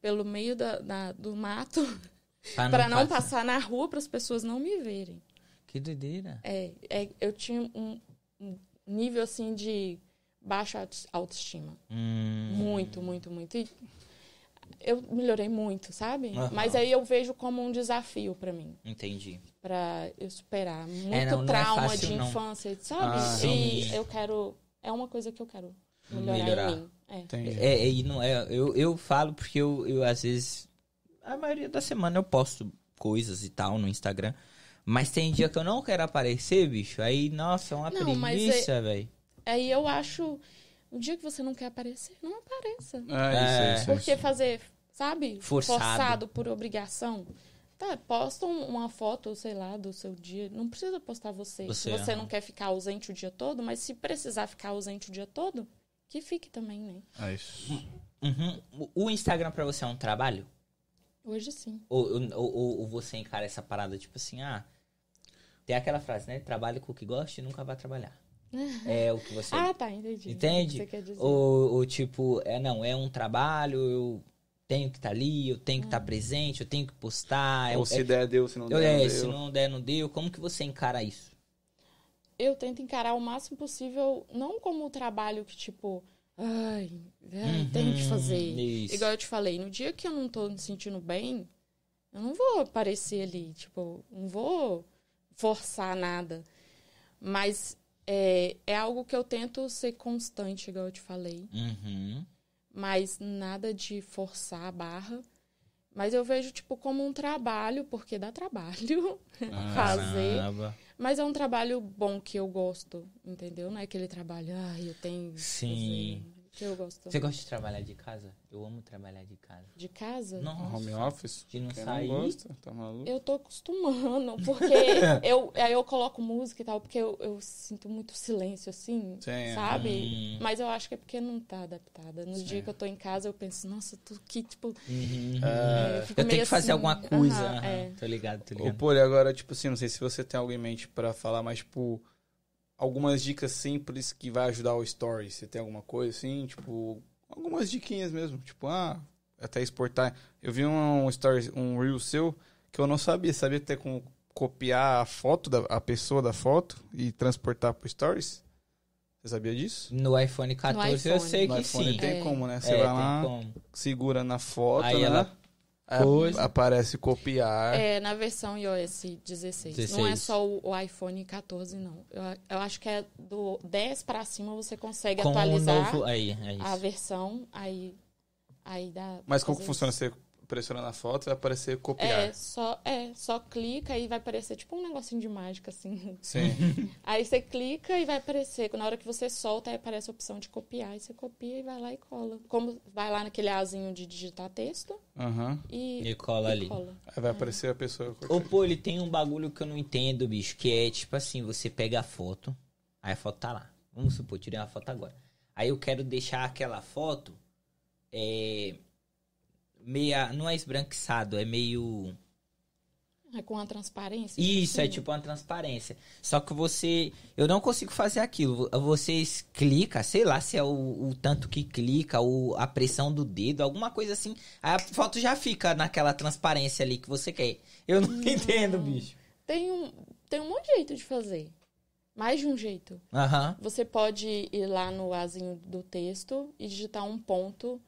pelo meio da, da- do mato para não passar. passar na rua para as pessoas não me verem. Que doideira. É, é, eu tinha um, um nível assim de baixa auto- autoestima. Hum, Muito, muito, muito. E eu melhorei muito, sabe? Aham. Mas aí eu vejo como um desafio pra mim, entendi. Pra eu superar muito É, não- não é trauma fácil, de não. infância, sabe? Ah, e sim. eu quero, é uma coisa que eu quero melhorar, Melhorar. em mim. É. É, é, e não é, eu, eu falo porque eu, eu, às vezes, a maioria da semana eu posto coisas e tal no Instagram, mas tem dia que eu não quero aparecer, bicho, aí, nossa, é uma Não, preguiça, velho. Aí eu acho, no dia que você não quer aparecer, não apareça. É, isso, É. isso, Por que isso. fazer, sabe? Forçado. por obrigação. Tá, posta um- uma foto, sei lá, do seu dia. Não precisa postar você. Você, se você não quer ficar ausente o dia todo, mas se precisar ficar ausente o dia todo, que fique também, né? É isso. Uhum. O- O Instagram pra você é um trabalho? Hoje sim. Ou, ou, ou- ou você encara essa parada, tipo assim, ah, tem aquela frase, né? Trabalhe com o que gosta e nunca vai trabalhar. É o que você... Ah, tá, entendi. Entende? Você quer dizer. Ou, ou tipo, é, não, é um trabalho, eu tenho que estar ali, eu tenho que estar presente, eu tenho que postar. Ou é, se der, deu, se não é, der, é, não se deu. não der, não deu. Como que você encara isso? Eu tento encarar o máximo possível, não como o trabalho que, tipo, ai, ai tem que fazer. Uhum, Isso. Igual eu te falei, no dia que eu não tô me sentindo bem, eu não vou aparecer ali, tipo, não vou forçar nada. Mas é, é algo que eu tento ser constante, igual eu te falei. Uhum. Mas nada de forçar a barra. Mas eu vejo, tipo, como um trabalho, porque dá trabalho fazer. Caramba. Mas é um trabalho bom que eu gosto, entendeu? Não é aquele trabalho, ai, eu tenho Sim. Que eu gosto. Você gosta de trabalhar de casa? Eu amo trabalhar de casa. De casa? Nossa. Home office? De não Quem sair. não gosta, tá maluco? Eu tô acostumando, porque eu, aí eu coloco música e tal, porque eu, eu sinto muito silêncio, assim, Sim, sabe? Hum. Mas eu acho que é porque não tá adaptada. No dia que eu tô em casa, eu penso, nossa, tô aqui, tipo... Uhum. é, fico Eu tenho que fazer assim, alguma coisa. aham, aham. é. Tô ligado, tô Ô, ligado. Poli, agora, tipo assim, não sei se você tem algo em mente pra falar, mas, tipo, algumas dicas simples que vai ajudar o story. Você tem alguma coisa assim? Tipo, algumas diquinhas mesmo. Tipo, ah, até exportar. Eu vi um story, um reel seu que eu não sabia. Sabia até com copiar a foto, da, a pessoa da foto e transportar pro stories? Você sabia disso? No iPhone 14 eu iPhone. sei No que iPhone sim. tem É. como, né? Você É, vai lá, como. segura na foto, Aí né? ela Coisa. aparece copiar. É, na versão iOS 16. Não é 16. só o, iPhone 14, não. Eu, eu acho que é do 10 pra cima você consegue Com atualizar novo. Aí, é a versão, aí, aí dá. Mas como que funciona? Você pressiona na foto, vai aparecer copiar. É, só, é, só clica e vai aparecer tipo um negocinho de mágica, assim. Sim. Aí você clica e vai aparecer. Na hora que você solta, aí aparece a opção de copiar. Aí você copia e vai lá e cola. Como vai lá naquele azinho de digitar texto Aham. e, E cola ali. cola. Aí vai aparecer a pessoa. Ô, pô, ele tem um bagulho que eu não entendo, bicho, que é tipo assim, você pega a foto, aí a foto tá lá. Vamos supor, tirei uma foto agora. Aí eu quero deixar aquela foto é meia, não é esbranquiçado, é meio É com a transparência. isso, é assim. tipo uma transparência. Só que você, eu não consigo fazer aquilo. Vocês clica, sei lá se é o, o tanto que clica ou a pressão do dedo, alguma coisa assim. Aí a foto já fica naquela transparência ali que você quer. Eu não entendo, bicho. Tem um, tem um monte de jeito de fazer. Mais de um jeito. Aham. Você pode ir lá no azinho do texto e digitar um ponto.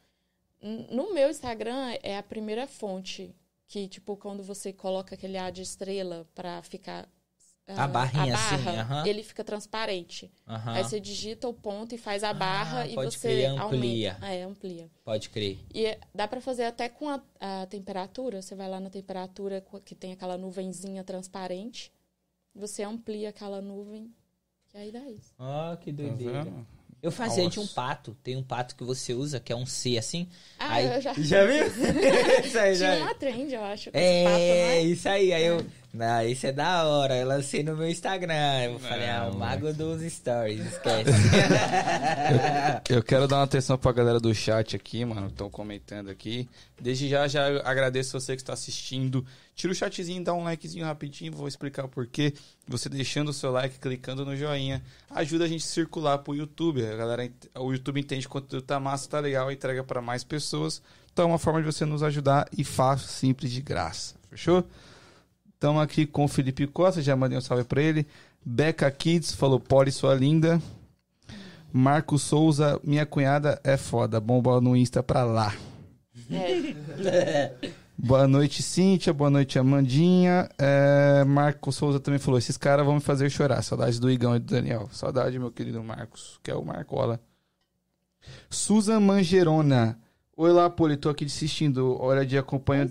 No meu Instagram é a primeira fonte. Que, tipo, quando você coloca aquele A de estrela pra ficar. A ah, barrinha a assim, barra, aham. ele fica transparente. Aí você digita o ponto e faz a barra e Ah, pode você crer, amplia. aumenta. É, amplia. Pode crer. E é- dá pra fazer até com a, a temperatura. Você vai lá na temperatura que tem aquela nuvenzinha transparente. Você amplia aquela nuvem. E aí dá isso. Ó, que Tá doideira. vendo? Eu fazia de um Nossa. pato. Tem um pato que você usa, que é um C assim. Ah, aí... eu já. Já viu? isso aí, já Tinha uma trend, eu acho. com esse pato, não É, é? isso aí. Aí eu. Não, isso é da hora. Eu lancei no meu Instagram. Eu falei, ah, o Não, mago dos stories, esquece. Eu quero dar uma atenção pra galera do chat aqui, mano. Estão comentando aqui. Desde já, já agradeço você que está assistindo. Tira o chatzinho, dá um likezinho rapidinho. Vou explicar o porquê. Você deixando o seu like, clicando no joinha, ajuda a gente a circular pro YouTube. A galera, o YouTube entende que o conteúdo tá massa, tá legal, entrega pra mais pessoas. Então é uma forma de você nos ajudar e fácil, simples, de graça. Fechou? Estamos aqui com o Felipe Costa, já mandei um salve pra ele. Beca Kids falou: Poli, sua linda. Marco Souza, minha cunhada é foda. Bomba no Insta pra lá. É, Boa noite, Cíntia. Boa noite, Amandinha. É, Marco Souza também falou: esses caras vão me fazer chorar. Saudades do Igão e do Daniel. Saudade, meu querido Marcos, que é o Marcola. Susan Mangerona. Oi lá, Poli, tô aqui assistindo. Hora de acompanho.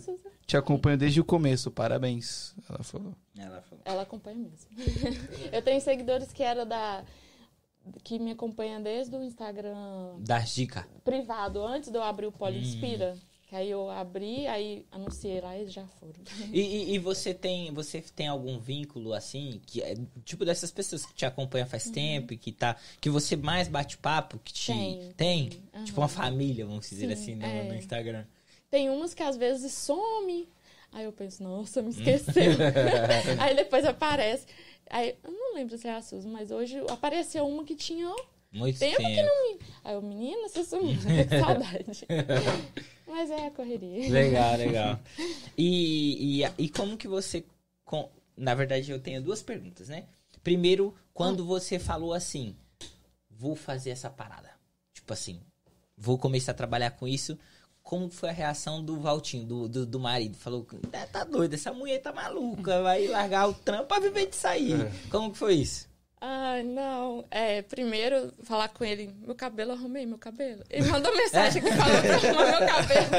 Te acompanho desde o começo. Parabéns. Ela falou. Ela falou. ela acompanha mesmo. eu tenho seguidores que era da. que me acompanham desde o Instagram Das dicas. privado, antes de eu abrir o Poli Hum. Inspira. Que aí eu abri, aí anunciei lá e eles já foram. E, e- e você tem você tem algum vínculo assim que é tipo dessas pessoas que te acompanham faz tempo e que tá que você mais bate papo que te Tem, tem, Aham. tipo uma família vamos dizer Sim, assim no, é. no Instagram Tem umas que às vezes some. Aí eu penso, nossa, Hum. me esqueceu. aí depois aparece. Aí, eu não lembro se é a Suzy, mas hoje apareceu uma que tinha ó, muito tempo tempo, que não me. Aí eu, menina, você sumiu, com saudade. mas é a correria. legal legal e, e, e como que você com, na verdade eu tenho duas perguntas né primeiro quando você falou assim vou fazer essa parada tipo assim vou começar a trabalhar com isso como foi a reação do Valtinho, do, do, do marido? Falou, "É, tá doido, essa mulher tá maluca, vai largar o trampo pra viver disso aí. Como que foi isso? Ai, não. É, primeiro, falar com ele, meu cabelo, arrumei meu cabelo. Ele mandou mensagem que falou pra arrumar meu cabelo.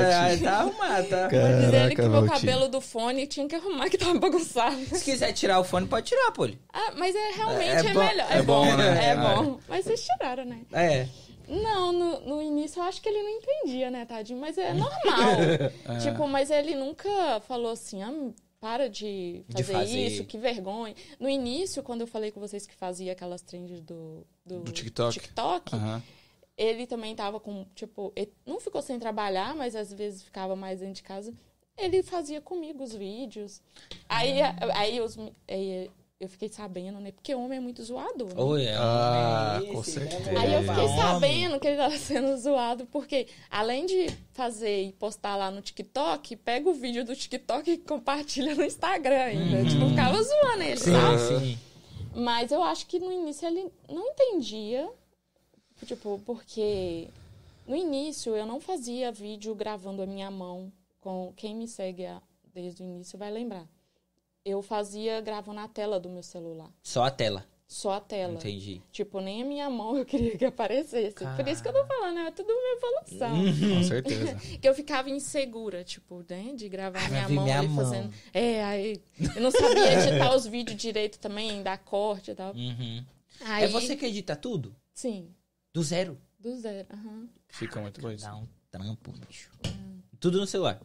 É, tá arrumado, tá? Dizendo Caraca, que meu Valtinho. cabelo do fone tinha que arrumar, que tava bagunçado. Se quiser tirar o fone, pode tirar, Poli. Ah, mas é realmente É é, bom- melhor. é bom, né? É É. bom. Mas vocês tiraram, né? É. Não, no, no início eu acho que ele não entendia, né, tadinho? Mas é normal. Tipo, mas ele nunca falou assim, ah, para de De fazer, fazer. isso, que vergonha. No início, quando eu falei com vocês que fazia aquelas trends do, do, Do TikTok. TikTok, Aham. ele também tava com, tipo, não ficou sem trabalhar, mas às vezes ficava mais dentro de casa. Ele fazia comigo os vídeos. Aí, aí, os, aí eu fiquei sabendo, né? Porque homem é muito zoador. né? Oi, é Ah, homem com esse, certeza. né, Aí eu fiquei homem. sabendo que ele tava sendo zoado, porque além de fazer e postar lá no TikTok, pega o vídeo do TikTok e compartilha no Instagram ainda. Tipo, ficava zoando ele, sabe? Sim, sim. Mas eu acho que no início ele não entendia, tipo, porque no início eu não fazia vídeo gravando a minha mão. Com quem me segue desde o início vai lembrar. Eu fazia gravando a tela do meu celular. Só a tela. Só a tela. Entendi. Tipo, nem a minha mão eu queria que aparecesse. Por isso que eu tô falando, é tudo uma evolução. Uhum. Com certeza. que eu ficava insegura, tipo, né? De gravar Ah, minha mão minha ali mão. fazendo. É, aí. Eu não sabia editar os vídeos direito também, dar corte e tal. Uhum. Aí, É você que edita tudo? Sim, Do zero? do zero. aham. Fica muito bom isso. Dá um trampo, bicho. Tudo no celular.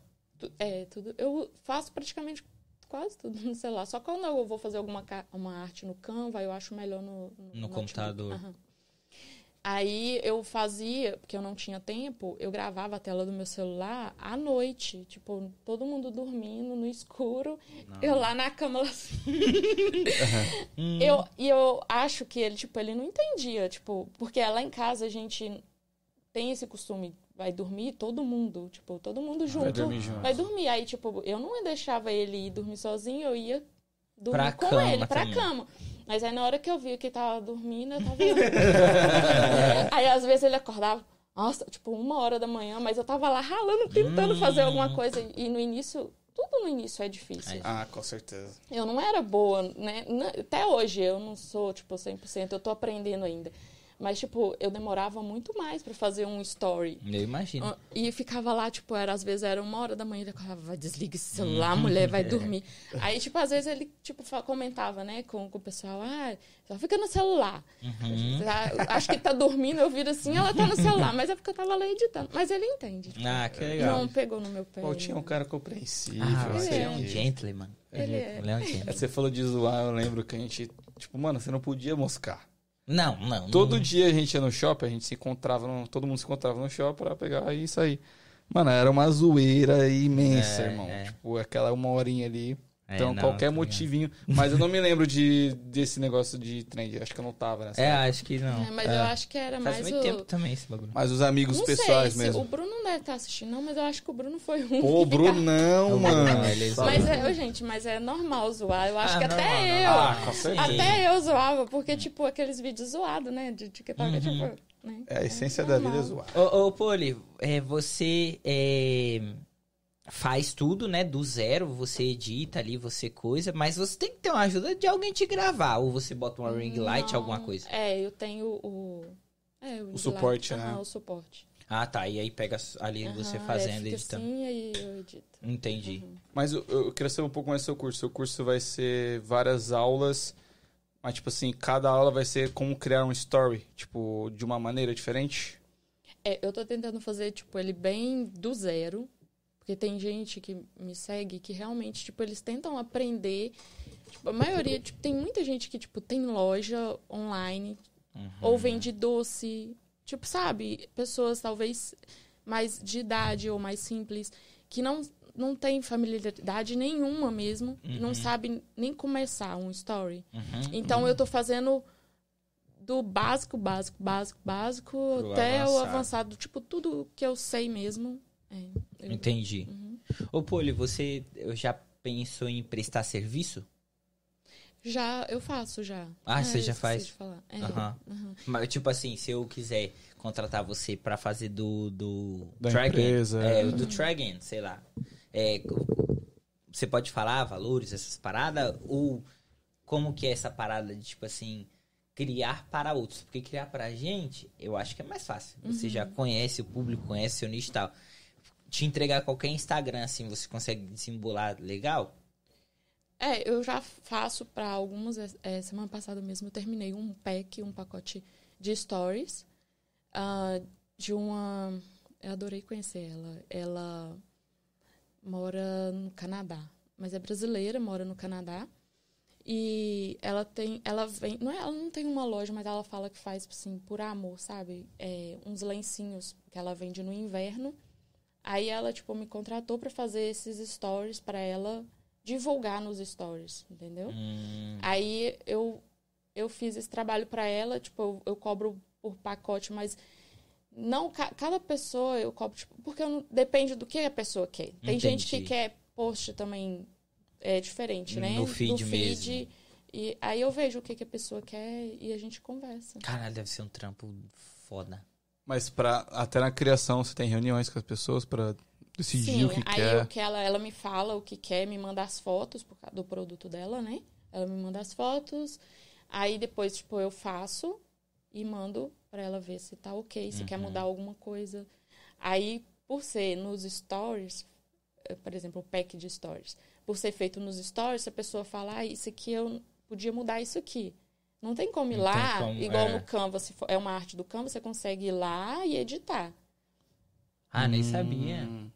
É, tudo. Eu faço praticamente quase tudo no celular. Só quando eu vou fazer alguma uma arte no Canva, eu acho melhor no, No notebook. computador. Aham. Aí eu fazia, porque eu não tinha tempo, eu gravava a tela do meu celular à noite. Tipo, todo mundo dormindo no escuro. Eu lá na cama assim. Hum. eu, e eu acho que ele, tipo, ele não entendia, tipo, porque lá em casa a gente tem esse costume, vai dormir todo mundo, tipo, todo mundo junto. Vai dormir junto. Vai dormir. Aí, tipo, eu não deixava ele ir dormir sozinho, eu ia dormir Pra com cama ele, pra também. cama. Mas aí na hora que eu vi que tava dormindo, eu tava. aí às vezes ele acordava, nossa, tipo, uma hora da manhã, mas eu tava lá ralando, tentando fazer alguma coisa. E no início, tudo no início é difícil. Ah, com certeza. Eu não era boa, né? Até hoje eu não sou, tipo, 100%, eu tô aprendendo ainda. Mas, tipo, eu demorava muito mais pra fazer um story. Eu imagino. Ah, E ficava lá, tipo, era, às vezes era uma hora da manhã, ele falava, vai, desliga esse celular, mulher, vai dormir. Aí, tipo, às vezes ele, tipo, comentava, né, com, com o pessoal, ah, só fica no celular. Ah, Acho que tá dormindo, eu viro assim, ela tá no celular, mas é porque eu tava lá editando. Mas ele entende. tipo, Ah, que legal. Não pegou no meu pé. Pô, tinha um cara compreensível. Ah, você é o um gentleman. Ele é. Ele é um É, gentleman. Você falou de zoar, eu lembro que a gente. Tipo, mano, você não podia moscar. Não, não. Todo não. dia a gente ia no shopping, a gente se encontrava, no- todo mundo se encontrava no shopping pra pegar e sair. Mano, era uma zoeira imensa, É, irmão. é. Tipo, aquela uma horinha ali. É, Então, não, qualquer tá ligado. motivinho. Mas eu não me lembro de, desse negócio de trend. Acho que eu não tava nessa. É, época. acho que não. É, mas É. eu acho que era Faz mais muito o... tempo também esse bagulho. Mas os amigos Não pessoais sei, se- mesmo. o Bruno não deve estar assistindo, não, mas eu acho que o Bruno foi um. Pô, que Bruno, ficava- não, mano. zoa. Mas é, gente, mas é normal zoar. Eu acho Ah, que até normal. eu. Ah, com certeza. Até eu zoava, porque, tipo, aqueles vídeos zoados, né? De TikTok, Uhum. tipo. Né? É, a essência da vida é zoar. Ô, ô Poli, é, você é, faz tudo, né, do zero, você edita ali, você coisa, mas você tem que ter uma ajuda de alguém te gravar, ou você bota uma ring light, Não, alguma coisa. É, eu tenho o. É, o, suporte, Aham, né? o suporte. Ah, tá, e aí pega ali você Aham, fazendo, é, editando. Assim, aí eu edito. Entendi. Mas eu, eu queria saber um pouco mais do seu curso. Seu curso vai ser várias aulas, mas, tipo assim, cada aula vai ser como criar um story, tipo, de uma maneira diferente. É, eu tô tentando fazer, tipo, ele bem do zero. Porque tem gente que me segue que realmente, tipo, eles tentam aprender. Tipo, a maioria, tipo, tem muita gente que, tipo, tem loja online Uhum. ou vende doce. Tipo, sabe? Pessoas talvez mais de idade ou mais simples que não, não tem familiaridade nenhuma mesmo. e Não sabe nem começar um story. Uhum. Então eu tô fazendo do básico, básico, básico, básico Pro até o avançado. avançado. Tipo, tudo que eu sei mesmo. É, eu- Entendi. Uhum. Ô Poli, você já pensou em prestar serviço? Já, eu faço já. Ah, É, você já faz? de falar. É, Aham. aham. Mas, tipo assim, se eu quiser contratar você pra fazer do. do Da empresa. É, do Tragen, sei lá. É, você pode falar valores, essas paradas? Ou como que é essa parada de, tipo assim, criar para outros? Porque criar pra gente, eu acho que é mais fácil. Você já conhece o público, conhece seu nicho e tal. Te entregar qualquer Instagram, assim, você consegue desembolar legal? É, eu já faço para algumas. é, semana passada mesmo eu terminei um pack, um pacote de stories ah, de uma. Eu adorei conhecer ela. Ela mora no Canadá, mas é brasileira, mora no Canadá. E ela tem, ela vem, não é, ela não tem uma loja, mas ela fala que faz assim por amor, sabe? É, uns lencinhos que ela vende no inverno. Aí ela tipo me contratou para fazer esses stories para ela divulgar nos stories, entendeu? Hum, Aí eu eu fiz esse trabalho para ela, tipo, eu, eu cobro por pacote, mas não ca- cada pessoa eu cobro, tipo, porque não- depende do que a pessoa quer. Tem gente que Entendi. quer post também é diferente, né? No feed mesmo. E aí eu vejo o que, que a pessoa quer e a gente conversa. caralho, deve ser um trampo foda. Mas pra, até na criação você tem reuniões com as pessoas pra decidir Sim, o que aí quer. o que ela, ela me fala o que quer, me manda as fotos do produto dela, né? Ela me manda as fotos. Aí depois, tipo, eu faço e mando pra ela ver se tá ok, se quer mudar alguma coisa. Aí, por ser nos stories, eh, por exemplo, o pack de stories, por ser feito nos stories, a pessoa falar, ah, isso aqui eu podia mudar isso aqui. Não tem como ir Não lá, como, igual é. no Canva, se for, é uma arte do Canva, você consegue ir lá e editar. Ah, nem sabia. Hum.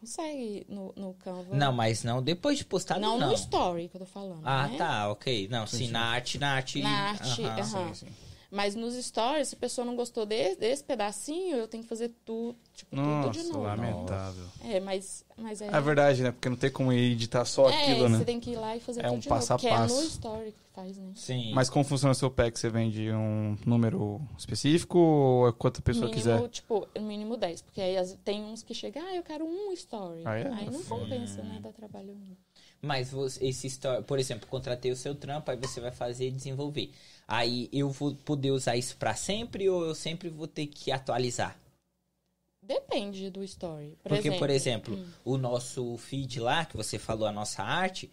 Consegue no, no Canva. Não, mas não depois de postado, não, não. no story que eu tô falando. Ah, né? tá, ok. Não, sim, na arte, na arte. Na arte, aham. Sim, sim. Mas nos stories, se a pessoa não gostou de- desse pedacinho, eu tenho que fazer tudo, tipo, tudo de Nossa, novo. lamentável. É, mas, mas é. É verdade, né? Porque não tem como editar só é, aquilo, né? você tem que ir lá e fazer É tudo um de passo novo. a que passo. é no story que faz, né? Sim. Mas como funciona o seu pack? Você vende um número específico ou é quanto a pessoa mínimo, quiser? tipo, no mínimo 10. Porque aí tem uns que chegam, ah, eu quero um story. Ah, é? Aí não Sim. compensa, né? Dá trabalho. não. Mas você, esse story, por exemplo, contratei o seu trampo, aí você vai fazer e desenvolver. Aí eu vou poder usar isso pra sempre ou eu sempre vou ter que atualizar? Depende do story. Por Porque, exemplo, por exemplo, hum. o nosso feed lá, que você falou, a nossa arte,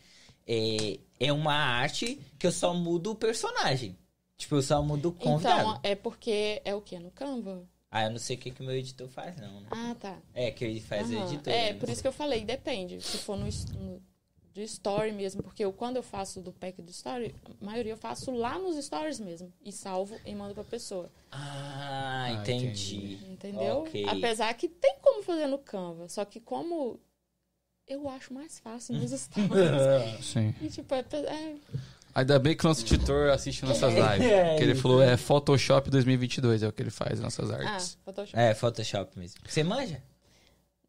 é, é uma arte que eu só mudo o personagem. Tipo, eu só mudo o convidado. Então, é porque é o quê? No Canva? Ah, eu não sei o que, que o meu editor faz, não, né? Ah, tá. É, que ele faz o editor. É, né? por isso que eu falei, depende. Se for no, no- de story mesmo, porque eu, quando eu faço do pack do story, a maioria eu faço lá nos stories mesmo. E salvo e mando pra pessoa. Ah, Ah, entendi. Entendeu? Ok. Apesar que tem como fazer no Canva. Só que como eu acho mais fácil nos stories. Sim. e tipo, é, é- Ainda bem que o nosso editor assiste nossas lives. É, que ele falou é Photoshop 2022, é o que ele faz, nossas ah, artes. Photoshop. É, Photoshop mesmo. Você manja?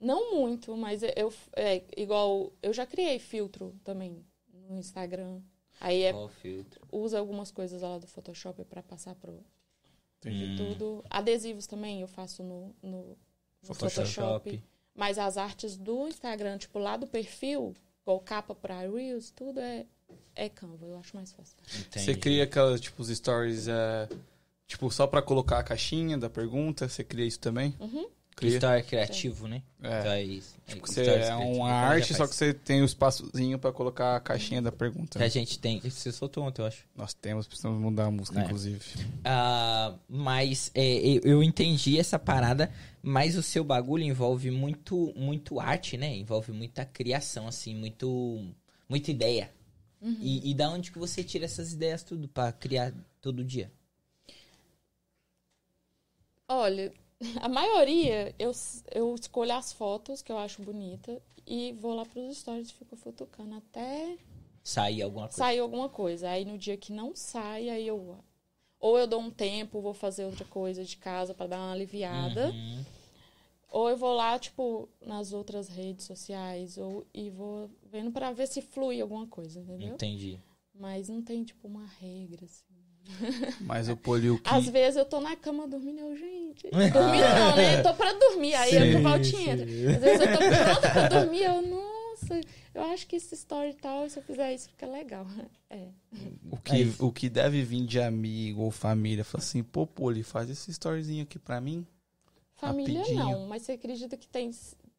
Não muito, mas eu é, igual eu já criei filtro também no Instagram. Aí é, usa algumas coisas lá do Photoshop pra passar pro tudo. Adesivos também eu faço no, no, no Photoshop. Photoshop. Mas as artes do Instagram, tipo, lá do perfil, igual capa pra Reels, tudo é, é Canva. Eu acho mais fácil. entendi. Você cria aquelas, tipo, os stories, é, tipo, só pra colocar a caixinha da pergunta, você cria isso também? Uhum. Cria. Story criativo, né? É. Então é isso. Tipo, É, você é criativo, uma então arte, só que você tem o espaçozinho pra colocar a caixinha da pergunta. Que a gente tem. Você soltou ontem, eu acho. Nós temos, precisamos mudar a música, É. inclusive. Ah, mas é, eu, entendi essa parada, mas o seu bagulho envolve muito, muito arte, né? Envolve muita criação, assim, muito, muita ideia. E, e da onde que você tira essas ideias tudo pra criar todo dia? Olha, a maioria eu, eu escolho as fotos que eu acho bonita e vou lá pros stories e fico futucando até Sair alguma coisa? sair alguma coisa. Aí no dia que não sai, aí eu. Ou eu dou um tempo, vou fazer outra coisa de casa pra dar uma aliviada. Uhum. Ou eu vou lá, tipo, nas outras redes sociais, ou e vou vendo pra ver se flui alguma coisa, entendeu? Entendi. Mas não tem, tipo, uma regra, assim. Mas o Polio que... Às vezes eu tô na cama dormindo, eu, gente. Dormindo não, né? Eu tô pra dormir, aí Sim, o Valtinho entra. Às vezes eu tô pronta pra dormir, eu, nossa, eu acho que esse story e tal, se eu fizer isso, fica legal. É. O É que, isso. o que deve vir de amigo ou família, fala assim, pô, Poli, faz esse storyzinho aqui pra mim. Família Rapidinho. não, mas você acredita que tem,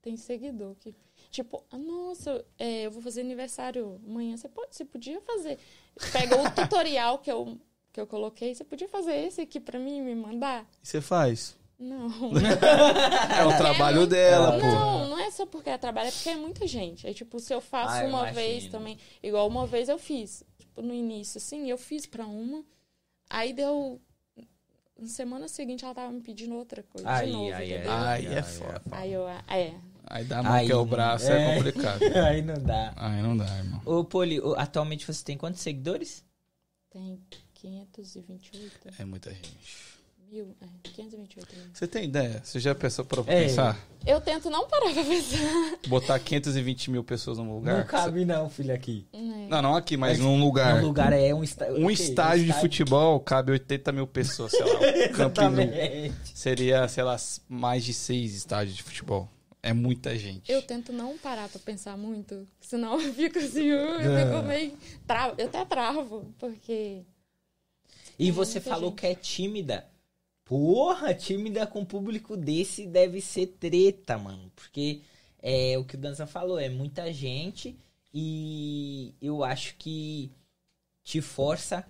tem seguidor que. Tipo, ah, nossa, é, eu vou fazer aniversário amanhã. Você, pode, você podia fazer. Pega o tutorial que eu, que eu coloquei, você podia fazer esse aqui pra mim e me mandar? E você faz. Não. É o trabalho muito- dela, pô. Não, não é só porque é trabalho, é porque é muita gente. Aí, tipo, se eu faço Ah, eu uma imagino. vez também, igual uma vez eu fiz, tipo, no início, assim, eu fiz pra uma, aí deu. Na semana seguinte ela tava me pedindo outra coisa Aí, de novo, aí, entendeu? Aí é foda. Aí eu, é. Aí dá a mão Aí que é o braço, é, é. complicado. Aí não dá. Aí não dá, irmão. Ô, Poli, atualmente você tem quantos seguidores? Tem 528 É muita gente. mil. É, 528 mil. Você tem ideia? Você já pensou pra É. pensar? Eu tento não parar pra pensar. Botar 520 mil pessoas num lugar? Não cabe não, filho, aqui. Não, não aqui, mas Mas num lugar. Um lugar é um estádio. Um estádio de futebol cabe 80 mil pessoas, sei lá. Nou Exatamente. seria, sei lá, mais de seis estádios de futebol. É muita gente. Eu tento não parar pra pensar muito, senão eu fico assim, eu É. fico meio. Tra... Eu até travo, porque. E É, você falou gente. que é tímida. Porra, tímida com público desse deve ser treta, mano. Porque é o que o Danza falou, é muita gente e eu acho que te força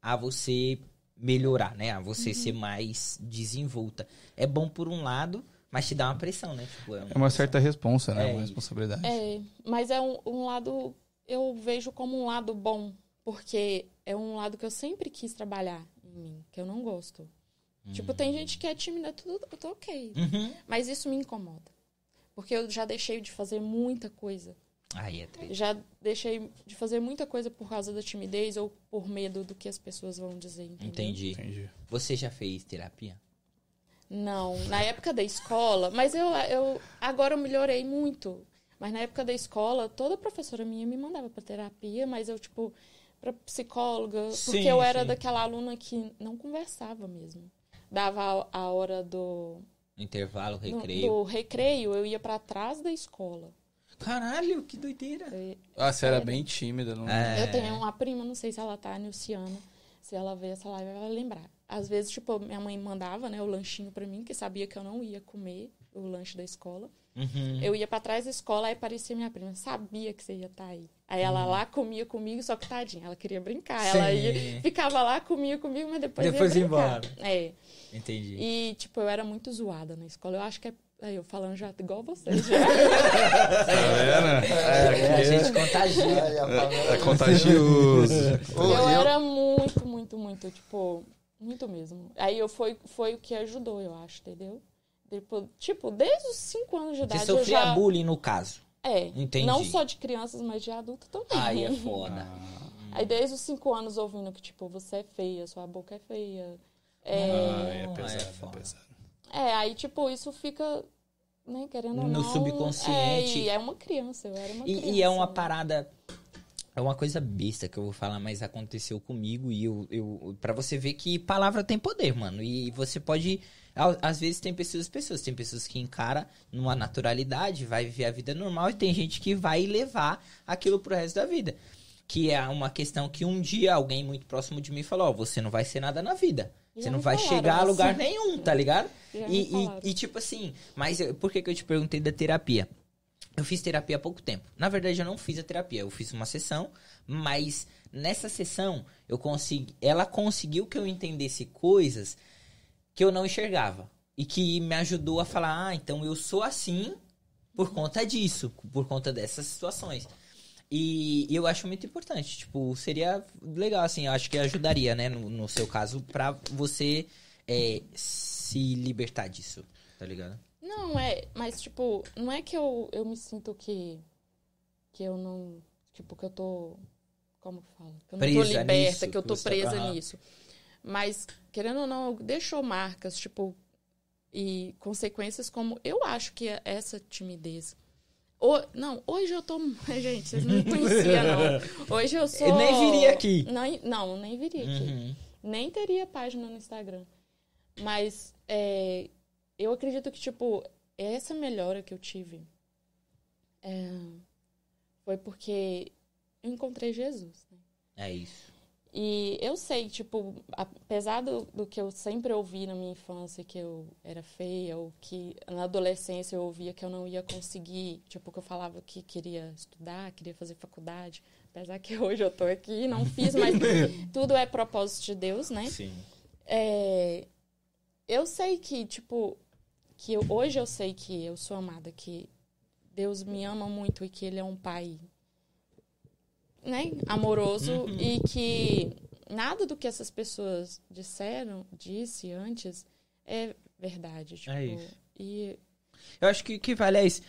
a você melhorar, né? A você ser mais desenvolta. É bom por um lado, mas te dá uma pressão, né? Tipo, é, É uma certa responsa, né? É uma responsabilidade. É, mas é um, um lado, eu vejo como um lado bom, porque é um lado que eu sempre quis trabalhar em mim, que eu não gosto. Tipo, tem gente que é tímida, tudo, eu tô ok. Uhum. Mas isso me incomoda. Porque eu já deixei de fazer muita coisa. Aí é triste. Já deixei de fazer muita coisa por causa da timidez ou por medo do que as pessoas vão dizer. Entendeu? Entendi. Entendi. Você já fez terapia? Não, na época da escola, mas eu, eu agora eu melhorei muito. Mas na época da escola, toda professora minha me mandava pra terapia, mas eu, tipo, pra psicóloga, porque Sim, eu era sim. daquela aluna que não conversava mesmo. Dava a, a hora do, Intervalo, recreio. do recreio, eu ia pra trás da escola. Caralho, que doideira. Eu, Ah, você era Sério? bem tímida, não É. eu tenho uma prima, não sei se ela tá, a Nilciana. Se ela ver essa live, ela vai lembrar. Às vezes, tipo, minha mãe mandava, né, o lanchinho pra mim, que sabia que eu não ia comer o lanche da escola. Uhum. Eu ia pra trás da escola, aí aparecia minha prima. Sabia que você ia estar aí. Aí ela lá comia comigo, só que tadinha, ela queria brincar. Ela Sim. ia, ficava lá, comia comigo, mas depois, Depois ia brincar. embora. É. Entendi. E, tipo, eu era muito zoada na escola. Eu acho que é. Aí eu falando já igual vocês. Já. Tá vendo? É, a gente contagia. A Pamela- É contagioso. Eu- era muito, muito, muito, tipo, muito mesmo. Aí eu foi, foi o que ajudou, eu acho, entendeu? Tipo, tipo, desde os 5 anos de Você idade eu sofria já. bullying no caso. É. Entendi. Não só de crianças, mas de adulto também. Aí é foda. Aí desde os 5 anos ouvindo que, tipo, você é feia, sua boca é feia. É, Ah, é Não, pesado, é é pesado. é, aí, tipo, isso fica, né, querendo ou No não. subconsciente. É, e é uma criança, eu era uma criança. E, e é uma parada. É uma coisa besta que eu vou falar, mas aconteceu comigo e eu, eu para você ver que palavra tem poder, mano. E você pode às vezes tem pessoas, pessoas, tem pessoas que encara numa naturalidade, vai viver a vida normal e tem gente que vai levar aquilo pro resto da vida. Que é uma questão que um dia alguém muito próximo de mim falou, ó, você não vai ser nada na vida. Já Você não vai chegar a lugar nenhum, tá ligado? E, e, e, tipo assim, mas eu- por que, que eu te perguntei da terapia? Eu fiz terapia há pouco tempo. Na verdade, eu não fiz a terapia. Eu fiz uma sessão, mas nessa sessão eu consegui, ela conseguiu que eu entendesse coisas que eu não enxergava e que me ajudou a falar, ah, então eu sou assim por conta disso, por conta dessas situações. E, eu acho muito importante, tipo, seria legal, assim, eu acho que ajudaria, né, no, no seu caso, pra você é, se libertar disso, tá ligado? Não, é, mas tipo, não é que eu, eu me sinto que que eu não, tipo, que eu tô como que fala? Que eu não Presa tô liberta, nisso, que eu tô tá- presa Aham. nisso. Mas querendo ou não, deixou marcas, tipo, e consequências como eu acho que é essa timidez. Ho- não, hoje eu tô. Gente, vocês não me conheciam, não. Hoje eu sou. Eu nem viria aqui. Não, não nem viria aqui. Uhum. Nem teria página no Instagram. Mas é, eu acredito que, tipo, essa melhora que eu tive é, foi porque eu encontrei Jesus. né? É isso. E eu sei, tipo, apesar do, do que eu sempre ouvi na minha infância, que eu era feia, ou que na adolescência eu ouvia que eu não ia conseguir, tipo, que eu falava que queria estudar, queria fazer faculdade, apesar que hoje eu tô aqui não fiz, mas tudo é propósito de Deus, né? Sim. É, eu sei que, tipo, que eu- hoje eu sei que eu sou amada, que Deus me ama muito e que Ele é um pai, né, amoroso Uhum. e que nada do que essas pessoas disseram, disse antes, é verdade. Tipo, É isso. E Eu acho que que vale é isso.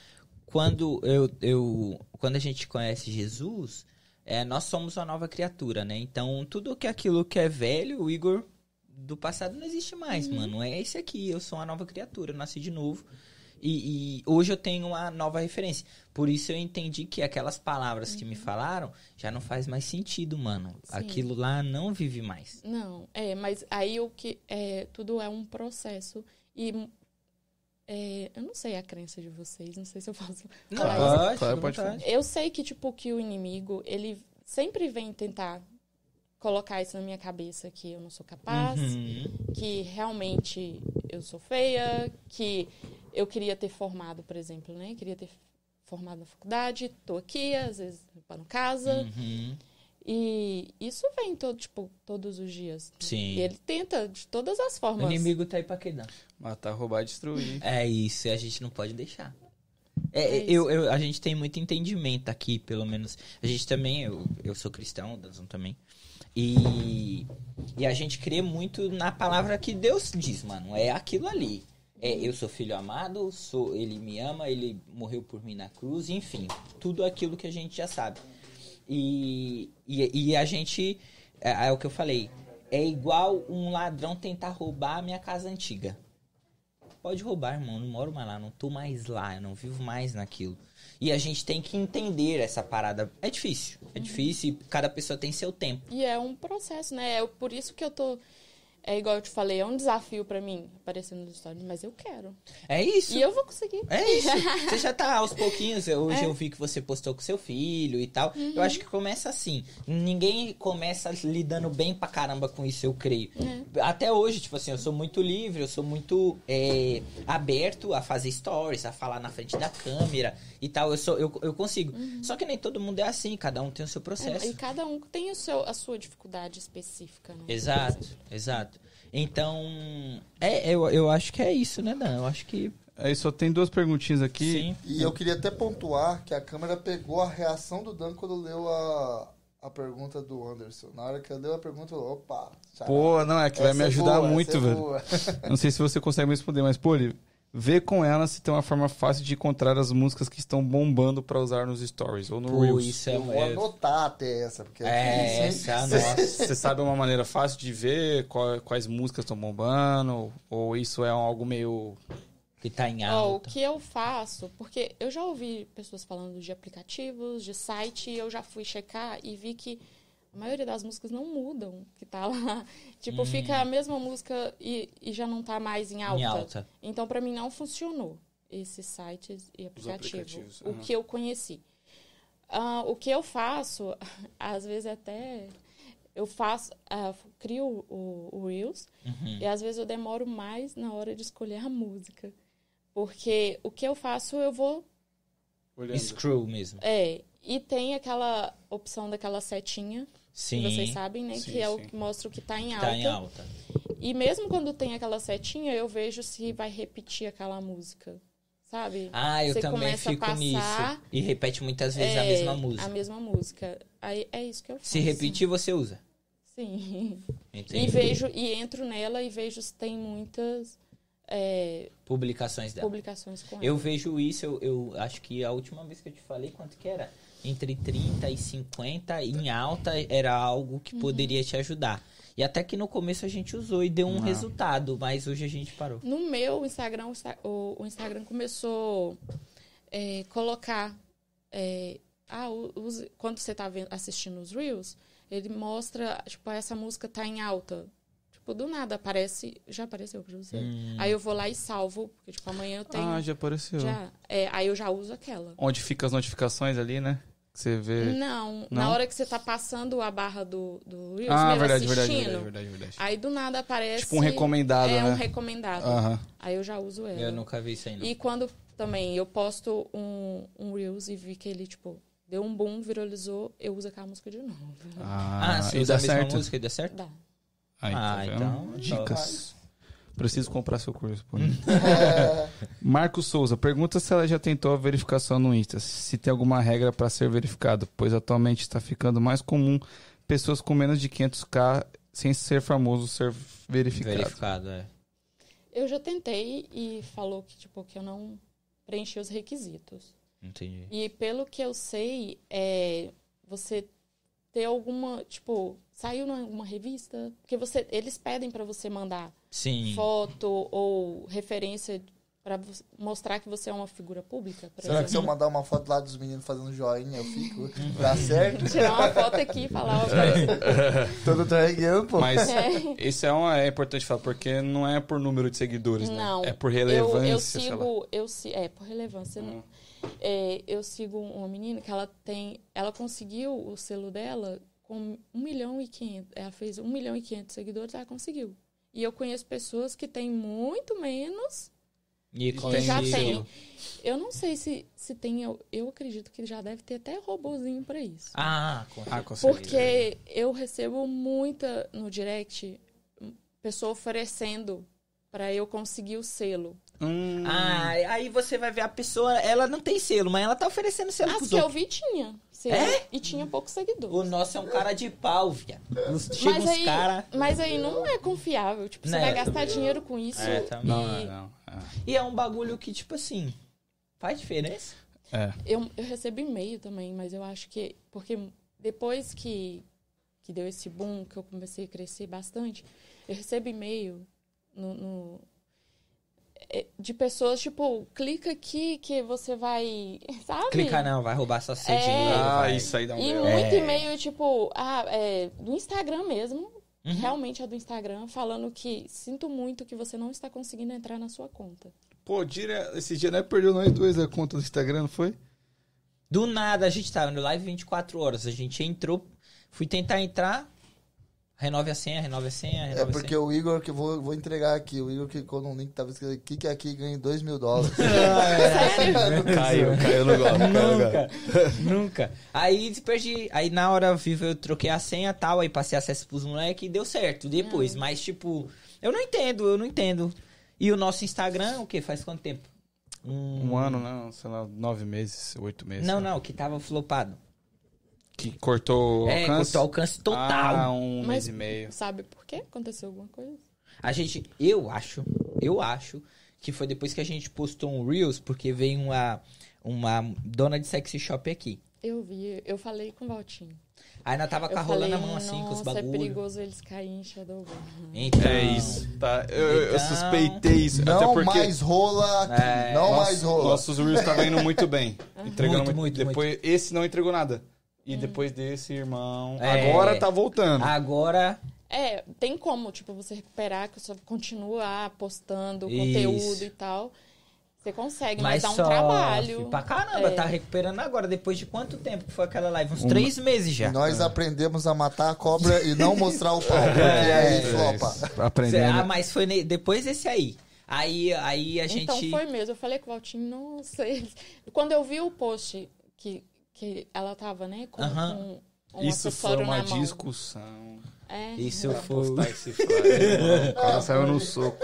Quando eu, eu quando a gente conhece Jesus, é, nós somos uma nova criatura, né? Então, tudo que aquilo que é velho, o Igor do passado não existe mais, mano. É esse aqui, eu sou uma nova criatura, eu nasci de novo. E, e hoje eu tenho uma nova referência. Por isso eu entendi que aquelas palavras que me falaram já não faz mais sentido, mano. Sim. Aquilo lá não vive mais. Não, é, mas aí o que é, tudo é um processo e é, eu não sei a crença de vocês, não sei se eu posso Não, falar Claro, pode, claro, pode. Eu sei que, tipo, que o inimigo, ele sempre vem tentar colocar isso na minha cabeça, que eu não sou capaz, Uhum. que realmente eu sou feia, que eu queria ter formado, por exemplo, né? Queria ter formado na faculdade, tô aqui, às vezes limpando casa. Uhum. E isso vem todo, tipo, todos os dias. Sim. E ele tenta de todas as O formas. inimigo tá aí pra quê, não? Matar, roubar, destruir. É isso, a gente não pode deixar. É, É eu, eu- a gente tem muito entendimento aqui, pelo menos. A gente também, eu, eu sou cristão, o Danzão também. E, e a gente crê muito na palavra que Deus diz, mano. É aquilo ali. É, eu sou filho amado, sou, ele me ama, ele morreu por mim na cruz, enfim, tudo aquilo que a gente já sabe. E, e, e a gente, é, é o que eu falei, é igual um ladrão tentar roubar a minha casa antiga. Pode roubar, irmão, não moro mais lá, não tô mais lá, eu não vivo mais naquilo. E a gente tem que entender essa parada. É difícil, é difícil e cada pessoa tem seu tempo. E é um processo, né? É por isso que eu tô. É igual eu te falei, é um desafio pra mim aparecer nos stories, mas eu quero. É isso. E eu vou conseguir. É isso. Você já tá aos pouquinhos. Hoje É. eu vi que você postou com seu filho e tal. Eu acho que começa assim. Ninguém começa lidando bem pra caramba com isso, eu creio. Até hoje, tipo assim, eu sou muito livre, eu sou muito é, aberto a fazer stories, a falar na frente da câmera e tal. Eu, sou, eu, eu consigo. Só que nem todo mundo é assim, cada um tem o seu processo. É, e cada um tem o seu, a sua dificuldade específica, né? Exato, exato. Então, é, eu, eu acho que é isso, né, Dan? Eu acho que Aí só tem duas perguntinhas aqui. sim. E eu queria até pontuar que a câmera pegou a reação do Dan quando leu a, a pergunta do Anderson. Na hora que ele leu a pergunta, eu, opa. Pô, não, é que vai me é ajudar boa, muito, é velho. Não sei se você consegue me responder, mas, pô, vê com ela se tem uma forma fácil de encontrar as músicas que estão bombando pra usar nos stories ou no Pô, Reels. isso é, Eu vou anotar até essa, porque é, é, essa é nossa. Você sabe uma maneira fácil de ver qual- quais músicas estão bombando? Ou isso é algo meio. Que tá em Ó, o alta. que eu faço, porque eu já ouvi pessoas falando de aplicativos, de site, e eu já fui checar e vi que a maioria das músicas não mudam, que tá lá. Tipo, fica a mesma música e, e já não tá mais em alta. Hum. Em alta. Então, pra mim, não funcionou esses sites e aplicativos. aplicativos, O aham. que eu conheci. Ah, o que eu faço, às vezes até eu faço, ah, crio o, o Reels Uhum. e às vezes eu demoro mais na hora de escolher a música. Porque o que eu faço, eu vou. Screw mesmo. É, e tem aquela opção daquela setinha, Sim. que vocês sabem, né? Sim, que é o que mostra o que tá em alta. tá em alta. E mesmo quando tem aquela setinha, eu vejo se vai repetir aquela música. Sabe? Ah, eu Você também a fico passar, nisso. E repete muitas vezes a É, mesma música. A mesma música. Aí é isso que eu faço. Se repetir, você usa. Sim. Entendi. E vejo, e entro nela e vejo se tem muitas é, Publicações dela. publicações com Eu ela. vejo isso, eu, eu acho que a última vez que eu te falei, quanto que era? Entre 30 e 50 em alta era algo que poderia te ajudar. E até que no começo a gente usou e deu um Não. resultado, mas hoje a gente parou. No meu Instagram, o Insta- o, o Instagram começou é, colocar. é, ah, use- quando você tá vendo- assistindo os Reels, ele mostra, tipo, essa música tá em alta. Tipo, do nada aparece. Já apareceu pra você? Hum. Aí eu vou lá e salvo, porque, tipo, amanhã eu tenho. Ah, já apareceu. já. É, aí eu já uso aquela. Onde fica as notificações ali, né? Que você vê. Não, Não? na hora que você tá passando a barra do, do Reels, ah, verdade, verdade, assistindo, verdade, verdade, verdade. aí do nada aparece... Tipo um recomendado, É, né? um recomendado. Aí eu já uso ela. Eu nunca vi isso aí, não. E quando também eu posto um, um Reels e vi que ele, tipo, deu um boom, viralizou, eu uso aquela música de novo. Ah, Ah, se usa dá a mesma certo. música e dá certo? Dá. Aí, tá Ah, vendo? então, Dicas. Preciso comprar seu curso. Pô. É, Marcos Souza, pergunta se ela já tentou a verificação no Insta. Se tem alguma regra para ser verificado, pois atualmente está ficando mais comum pessoas com menos de 500k sem ser famoso ser verificado. Verificado, é. Eu já tentei e falou que, tipo, que eu não preenchi os requisitos. Entendi. E pelo que eu sei, é você ter alguma, tipo, saiu em alguma revista, porque você, eles pedem pra você mandar Sim. foto ou referência pra vo- mostrar que você é uma figura pública, por será que se eu exemplo. mandar uma foto lá dos meninos fazendo joinha, eu fico? Dá certo? Tirar uma foto aqui e falar, ó, parece- Todo treinando, pô. Mas É. isso é, uma, é importante falar, porque não é por número de seguidores, Não. né? É por eu, relevância, eu sei lá. sigo, eu é por relevância. não- é, eu sigo uma menina que ela tem, ela conseguiu o selo dela com 1 milhão e 500, ela fez 1 milhão e 500 seguidores, ela conseguiu. E eu conheço pessoas que têm muito menos E Que já Tem. Eu não sei se, se tem. Eu, eu acredito que já deve ter até robozinho pra isso. Ah, com Ah, com certeza. Porque eu recebo muita no direct pessoa oferecendo pra eu conseguir o selo. Hum, Ah, aí você vai ver a pessoa, ela não tem selo, mas ela tá oferecendo selo As pros que eu vi tinha. selo, É? E tinha poucos O seguidores. nosso é um cara de pau, viado. Os- Chega Mas uns aí, cara... mas aí não é confiável. Tipo, você Não, vai gastar também- dinheiro com isso. É, também. não, e não. é. E é um bagulho que, tipo assim, faz diferença. É. eu, eu recebo e-mail também, mas eu acho que. Porque depois que, que deu esse boom, que eu comecei a crescer bastante, eu recebo e-mail no, no- é, de pessoas, tipo, clica aqui que você vai. Sabe? Clica não, vai roubar só seu É. Ah, vai. isso aí dá um E muito É. e-mail, tipo, ah, é, do Instagram mesmo. Uhum. Realmente é do Instagram, falando que sinto muito que você não está conseguindo entrar na sua conta. Pô, dire... esse dia nós perdeu nós dois a conta do Instagram, não foi? Do nada, a gente tava no live 24 horas. A gente entrou, fui tentar entrar. Renove a senha, renove a senha, renove É a porque senha. o Igor, que eu vou, vou entregar aqui, o Igor clicou num link que tava escrito clique aqui e ganhe 2 mil dólares. Caiu, caiu no golpe. caiu no golpe. Nunca, nunca. Aí perdi. Aí na hora viva eu troquei a senha e tal, aí passei acesso pros moleques e deu certo depois. Mas, tipo, eu não entendo, eu não entendo. E o nosso Instagram, o que? Faz quanto tempo? Um ano, não, sei lá, nove meses, oito meses. Não, né? não, que tava flopado. Que cortou o É, alcance? cortou alcance total. Ah, um Mas- mês e meio. Sabe por quê? Aconteceu alguma coisa? A gente, eu acho, eu acho que foi depois que a gente postou um Reels, porque veio uma, uma dona de sexy shop aqui. Eu vi, eu falei com o Valtinho. Aí ela tava com a rola na mão assim, com os nossa, é bagulhos. perigoso eles caírem em Shadowban. Então, É isso, tá? Eu, eu- eu Então- suspeitei isso. até Não porque mais rola aqui, É, não nosso- mais rola. nossos Reels estavam indo muito bem. Entregando Muito, muito, muito, Depois, esse não entregou nada. E depois desse, irmão. É. Agora tá voltando. Agora, É, tem como, tipo, você recuperar, que você continua postando Isso. conteúdo e tal. Você consegue, mas, mas dá um sofre trabalho. pra caramba, É. tá recuperando agora. Depois de quanto tempo que foi aquela live? Uns três meses já. Nós aprendemos a matar a cobra e não mostrar o pau, porque aí flopa. Cê- Aprendendo. Ah, mas foi ne- depois desse aí. Aí, aí a gente... Então foi mesmo. Eu falei com o Valtinho, nossa. Quando eu vi o post que, que ela tava, né, com, com um Isso foi uma discussão. É. Isso foi... flyer. o cara saiu no soco.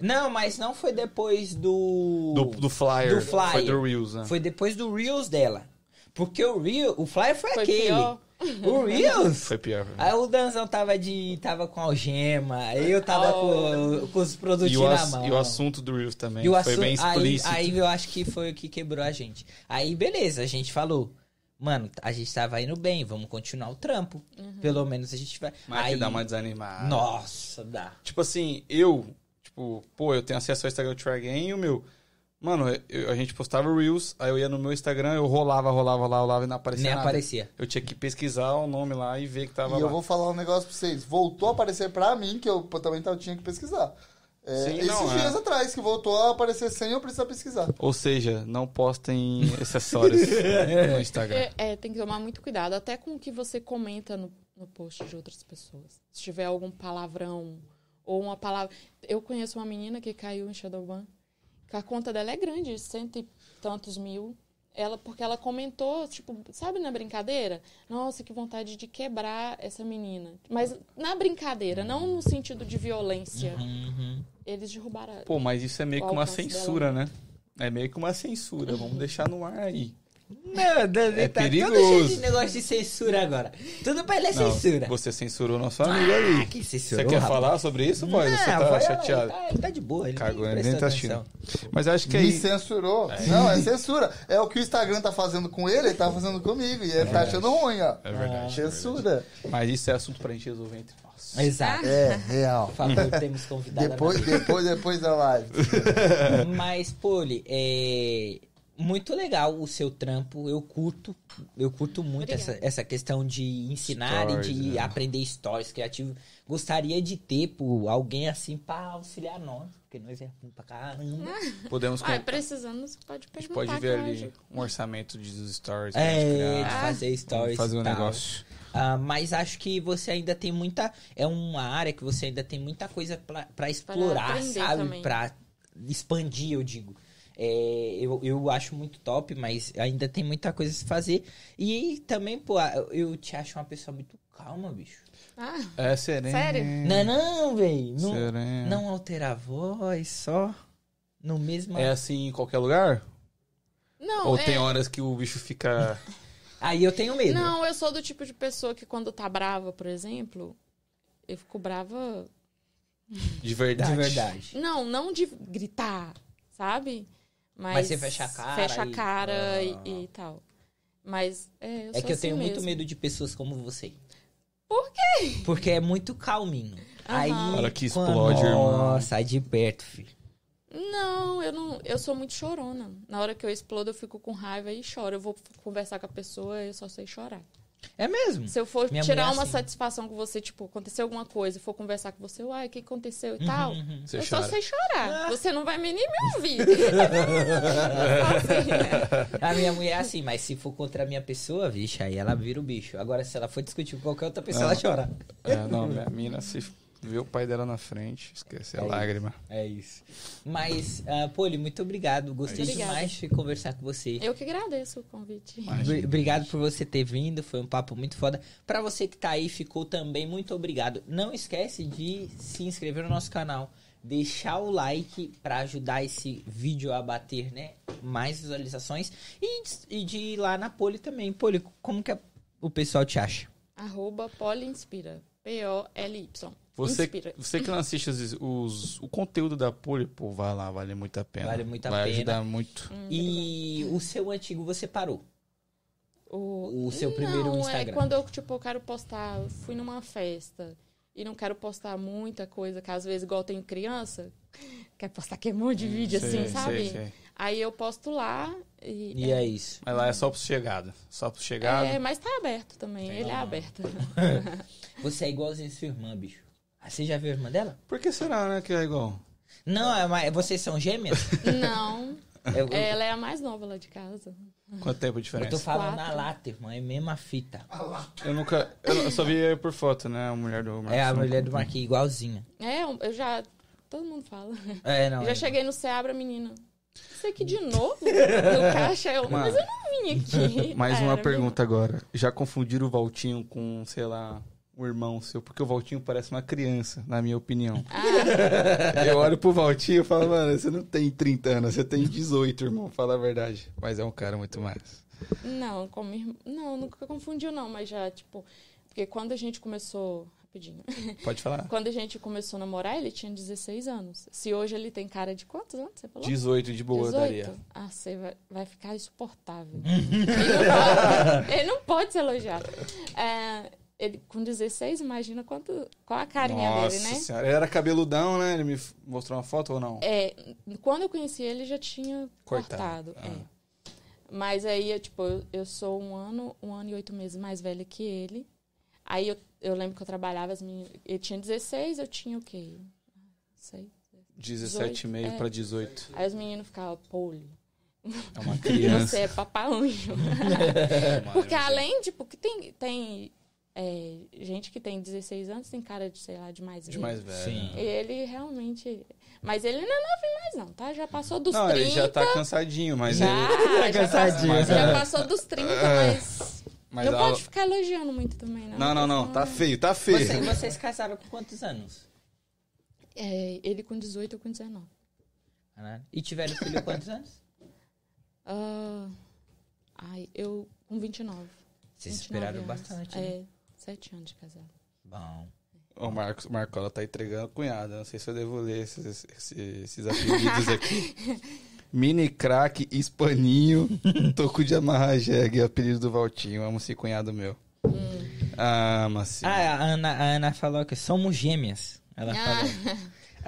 Não, mas não foi depois do... Do, do flyer. Do flyer. Foi do Reels, né? Foi depois do Reels dela. Porque o Reel, o flyer foi, Foi aquele. pior. O Reels. Foi pior. Aí o Danzão tava de. tava com algema, eu tava Oh. com, com os produtinhos o, na ass- mão. e o assunto do Reels também. E o foi assunto- bem aí, explícito. aí eu acho que foi o que quebrou a gente. Aí beleza, a gente falou. Mano, a gente tava indo bem, vamos continuar o trampo. Pelo menos a gente vai. Mas aí, que dá uma desanimada. Nossa, dá. Tipo assim, eu, tipo, pô, eu tenho acesso ao Instagram do Try Game e o meu. Mano, eu- a gente postava Reels, aí eu ia no meu Instagram, eu rolava, rolava, rolava, rolava e não aparecia Nem nada. aparecia. Eu tinha que pesquisar o nome lá e ver que tava E lá. eu vou falar um negócio pra vocês. Voltou a aparecer pra mim, que eu também tava- tinha que pesquisar. É, Sim, esses não, é. dias atrás, que voltou a aparecer sem eu precisar pesquisar. Ou seja, não postem acessórios no Instagram. É, é, tem que tomar muito cuidado, até com o que você comenta no, no post de outras pessoas. Se tiver algum palavrão ou uma palavra. Eu conheço uma menina que caiu em Shadowban, que a conta dela é grande, cento e tantos mil. Ela, porque ela comentou, tipo, sabe na brincadeira? Nossa, que vontade de quebrar essa menina. Mas na brincadeira, não no sentido de violência. Uhum. Eles derrubaram. Pô, mas isso é meio que uma censura, né? É meio que uma censura. Vamos deixar no ar aí. Não, Danzão É tá todo perigoso. cheio de negócio de censura agora. Tudo pra ele é Não, censura. Você censurou nosso amigo Ah, ali. que Você censurou, quer rapaz. falar sobre isso, pode? Você Não, tá vai lá, chateado. Ele tá, ele tá de boa, ele Cagou, nem ele nem tá atenção. assistindo. Mas acho que é Me censurou. Não, é censura. É o que o Instagram tá fazendo com ele, ele tá fazendo comigo. E ele tá achando ruim, ó. É verdade. Censura. Mas isso é assunto pra gente resolver entre nós. Exato. É, real. Por favor, temos convidado. Depois, depois, depois da live. Mas, Poli, é muito legal o seu trampo. Eu curto. Eu curto muito essa, Obrigada. essa questão de ensinar Stories, e de né? aprender stories criativos. Gostaria de ter pô, alguém assim pra auxiliar nós. Porque nós é ruim pra caramba. Podemos Ah, com- precisando, você pode a gente perguntar. pode ver ali um orçamento de dos stories. pra É, de fazer Vamos stories. fazer um tal. negócio. Ah, mas acho que você ainda tem muita. É uma área que você ainda tem muita coisa pra, pra explorar, aprender sabe? Pra expandir, eu digo. É, eu, eu acho muito top, mas ainda tem muita coisa a se fazer. E também, pô, eu te acho uma pessoa muito calma, bicho. Ah, É sereno. Sério? Não, não, velho. Não, Sereno. não alterar a voz, só no mesmo. É assim em qualquer lugar? não, Ou é... tem horas que o bicho fica. Aí eu tenho medo. Não, eu sou do tipo de pessoa que quando tá brava, por exemplo, eu fico brava. De verdade. De verdade. Não, não de gritar, sabe? Mas, Mas você fecha a cara Fecha a e- cara Ah. e, e tal. Mas é, eu É que eu assim tenho muito mesmo. medo de pessoas como você. Por quê? Porque é muito calminho. Aí. Aham. Na hora que quando- explode, irmão. Nossa, sai de perto, filho. Não, eu não. Eu sou muito chorona. Na hora que eu explodo, eu fico com raiva e choro. Eu vou conversar com a pessoa, eu só sei chorar. É mesmo? Se eu for Minha tirar é uma assim. satisfação com você, tipo, aconteceu alguma coisa, e for conversar com você, uai, o que aconteceu e Uhum, tal, Você eu chora. só sei chorar. Você não vai nem me ouvir. Assim, né? A minha mulher é assim, mas se for contra a minha pessoa, vixe, aí ela vira o bicho. Agora, se ela for discutir com qualquer outra pessoa, ela chora. É, não, minha mina, se vê o pai dela na frente, esquece a É isso. lágrima. É isso. Mas, uh, Poli, muito obrigado. Gostei Obrigada. demais de conversar com você. Eu que agradeço o convite. Obri- Obrigado por você ter vindo, foi um papo muito foda. Pra você que tá aí, ficou também, muito obrigado. Não esquece de se inscrever no nosso canal, deixar o like pra ajudar esse vídeo a bater, né, mais visualizações e, e de ir lá na Poli também. Poli, como que a- o pessoal te acha? Arroba Poliinspira. P-O-L-Y. Você, Inspira. você que não assiste os, os- o conteúdo da Poli, pô, vai lá, vale muito a pena. Vale muito a vai pena. ajudar muito. Hum, E o seu antigo você parou. O, O seu primeiro não, Instagram. É quando eu, tipo, eu quero postar, fui numa festa e não quero postar muita coisa, que às vezes, igual tem criança, quer postar que é um monte de vídeo Sei, assim, sei, sabe? sei. Aí eu posto lá e. E é isso. Mas lá é só pro chegada. Só pro chegada. É, mas tá aberto também. Ele é aberto. Você é igualzinho sua irmã, bicho. Ah, Você já viu a irmã dela? Por que será, né, que é igual? Não, é uma- vocês são gêmeas? não. Eu, eu- Ela é a mais nova lá de casa. Quanto tempo de eu diferença? tô falando na Quatro. lata, irmã. É a mesma fita. Eu nunca. Eu, eu só vi por foto, né? A mulher do Marcos. É a mulher do Marquinhos, igualzinha. É, eu já. Todo mundo fala. É, não. Eu já é- cheguei no Seabra, menina. Isso aqui de novo? No caixa, eu. Mas eu não vim aqui. Mais Ah, uma pergunta agora. Já confundiram o Valtinho com, sei lá, o irmão seu? Porque o Valtinho parece uma criança, na minha opinião. Ah, Eu olho pro Valtinho e falo, mano, você não tem 30 anos, você tem 18, irmão, fala a verdade. Mas é um cara muito mais. não, como. Não, nunca confundiu, não, mas já, tipo. Porque quando a gente começou. Rapidinho. Pode falar? Quando a gente começou a namorar, ele tinha 16 anos. Se hoje ele tem cara de quantos anos? Você falou? 18 de boa, daria. Ah, você vai, vai ficar insuportável. ele, não pode, ele não pode ser elogiado. É, ele, com 16, imagina quanto, qual a carinha Nossa dele, né? senhora. Ele era cabeludão, né? Ele me mostrou uma foto ou não? É, quando eu conheci ele, já tinha Cortado. cortado. é. Mas aí, eu, tipo, eu, eu sou um ano, um ano e oito meses mais velha que ele. Aí eu, eu lembro que eu trabalhava, as meninas, ele tinha 16, eu tinha o quê? Não sei. 17,5 é. pra 18. Aí os meninos ficavam, Poli, É uma criança. você é. Mano, Porque além, tipo, que tem, tem é, gente que tem 16 anos, tem cara de, sei lá, de mais De velho. mais velho. Sim. E Ele realmente. Mas ele não é novinho mais, não, tá? Já passou dos Não, 30. ele já tá cansadinho, mas Já, ele... já, cansadinho. passou, já passou dos 30, mas. Mas não a- pode ficar elogiando muito também, não. Não, não, não. Tá feio, tá feio. Você- vocês casaram com quantos anos? É, ele com 18 ou com 19. Caralho. E tiveram filho quantos anos? Ah, ai, eu com 29. Vocês 29 esperaram anos. bastante, né? É, 7 anos de casado. Bom. O Marcos, o Marcola tá entregando a cunhada. Não sei se eu devo ler esses, esses, esses apelidos aqui. Mini crack, espaninho, toco de amarrar jegue, apelido do Valtinho. Amo esse cunhado meu. Ah, mas sim. Ah, a Ana, a Ana falou que somos gêmeas. Ela falou.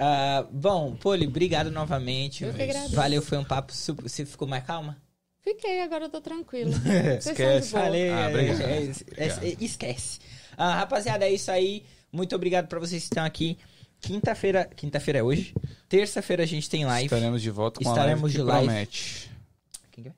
Ah, bom, Poli, obrigado novamente. Eu que agradeço. Valeu, foi um papo super. Você ficou mais calma? Fiquei, agora eu tô de Esquece. Falei, Ah, é, obrigado. é, é, é, esquece. Ah, rapaziada, é isso aí. Muito obrigado pra vocês que estão aqui. Quinta-feira, quinta-feira é hoje. Terça-feira a gente tem live. Estaremos de volta com Estaremos a live de que live. promete. Quem que é?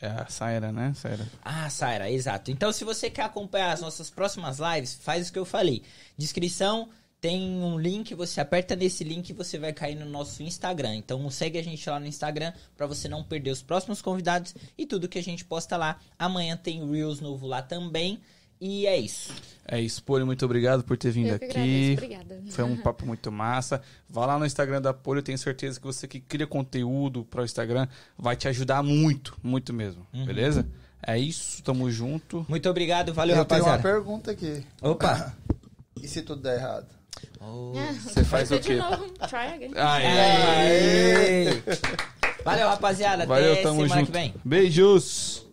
É a Saira, né? Saira. Ah, Saira, exato. Então, se você quer acompanhar as nossas próximas lives, faz o que eu falei. Descrição tem um link, você aperta nesse link e você vai cair no nosso Instagram. Então segue a gente lá no Instagram para você não perder os próximos convidados e tudo que a gente posta lá. Amanhã tem Reels novo lá também. E é isso. É isso, Polio, muito obrigado por ter vindo Eu aqui. obrigada. Foi um papo muito massa. Vá lá no Instagram da Polio, tenho certeza que você que cria conteúdo para o Instagram vai te ajudar muito, muito mesmo. Uhum. Beleza? É isso, tamo junto. Muito obrigado, valeu, Eu tenho uma rapaziada. pergunta aqui. Opa! E se tudo der errado? Você faz o quê? de novo. Try again. Aê! Valeu, rapaziada. Valeu, Até tamo semana junto. que vem. Beijos!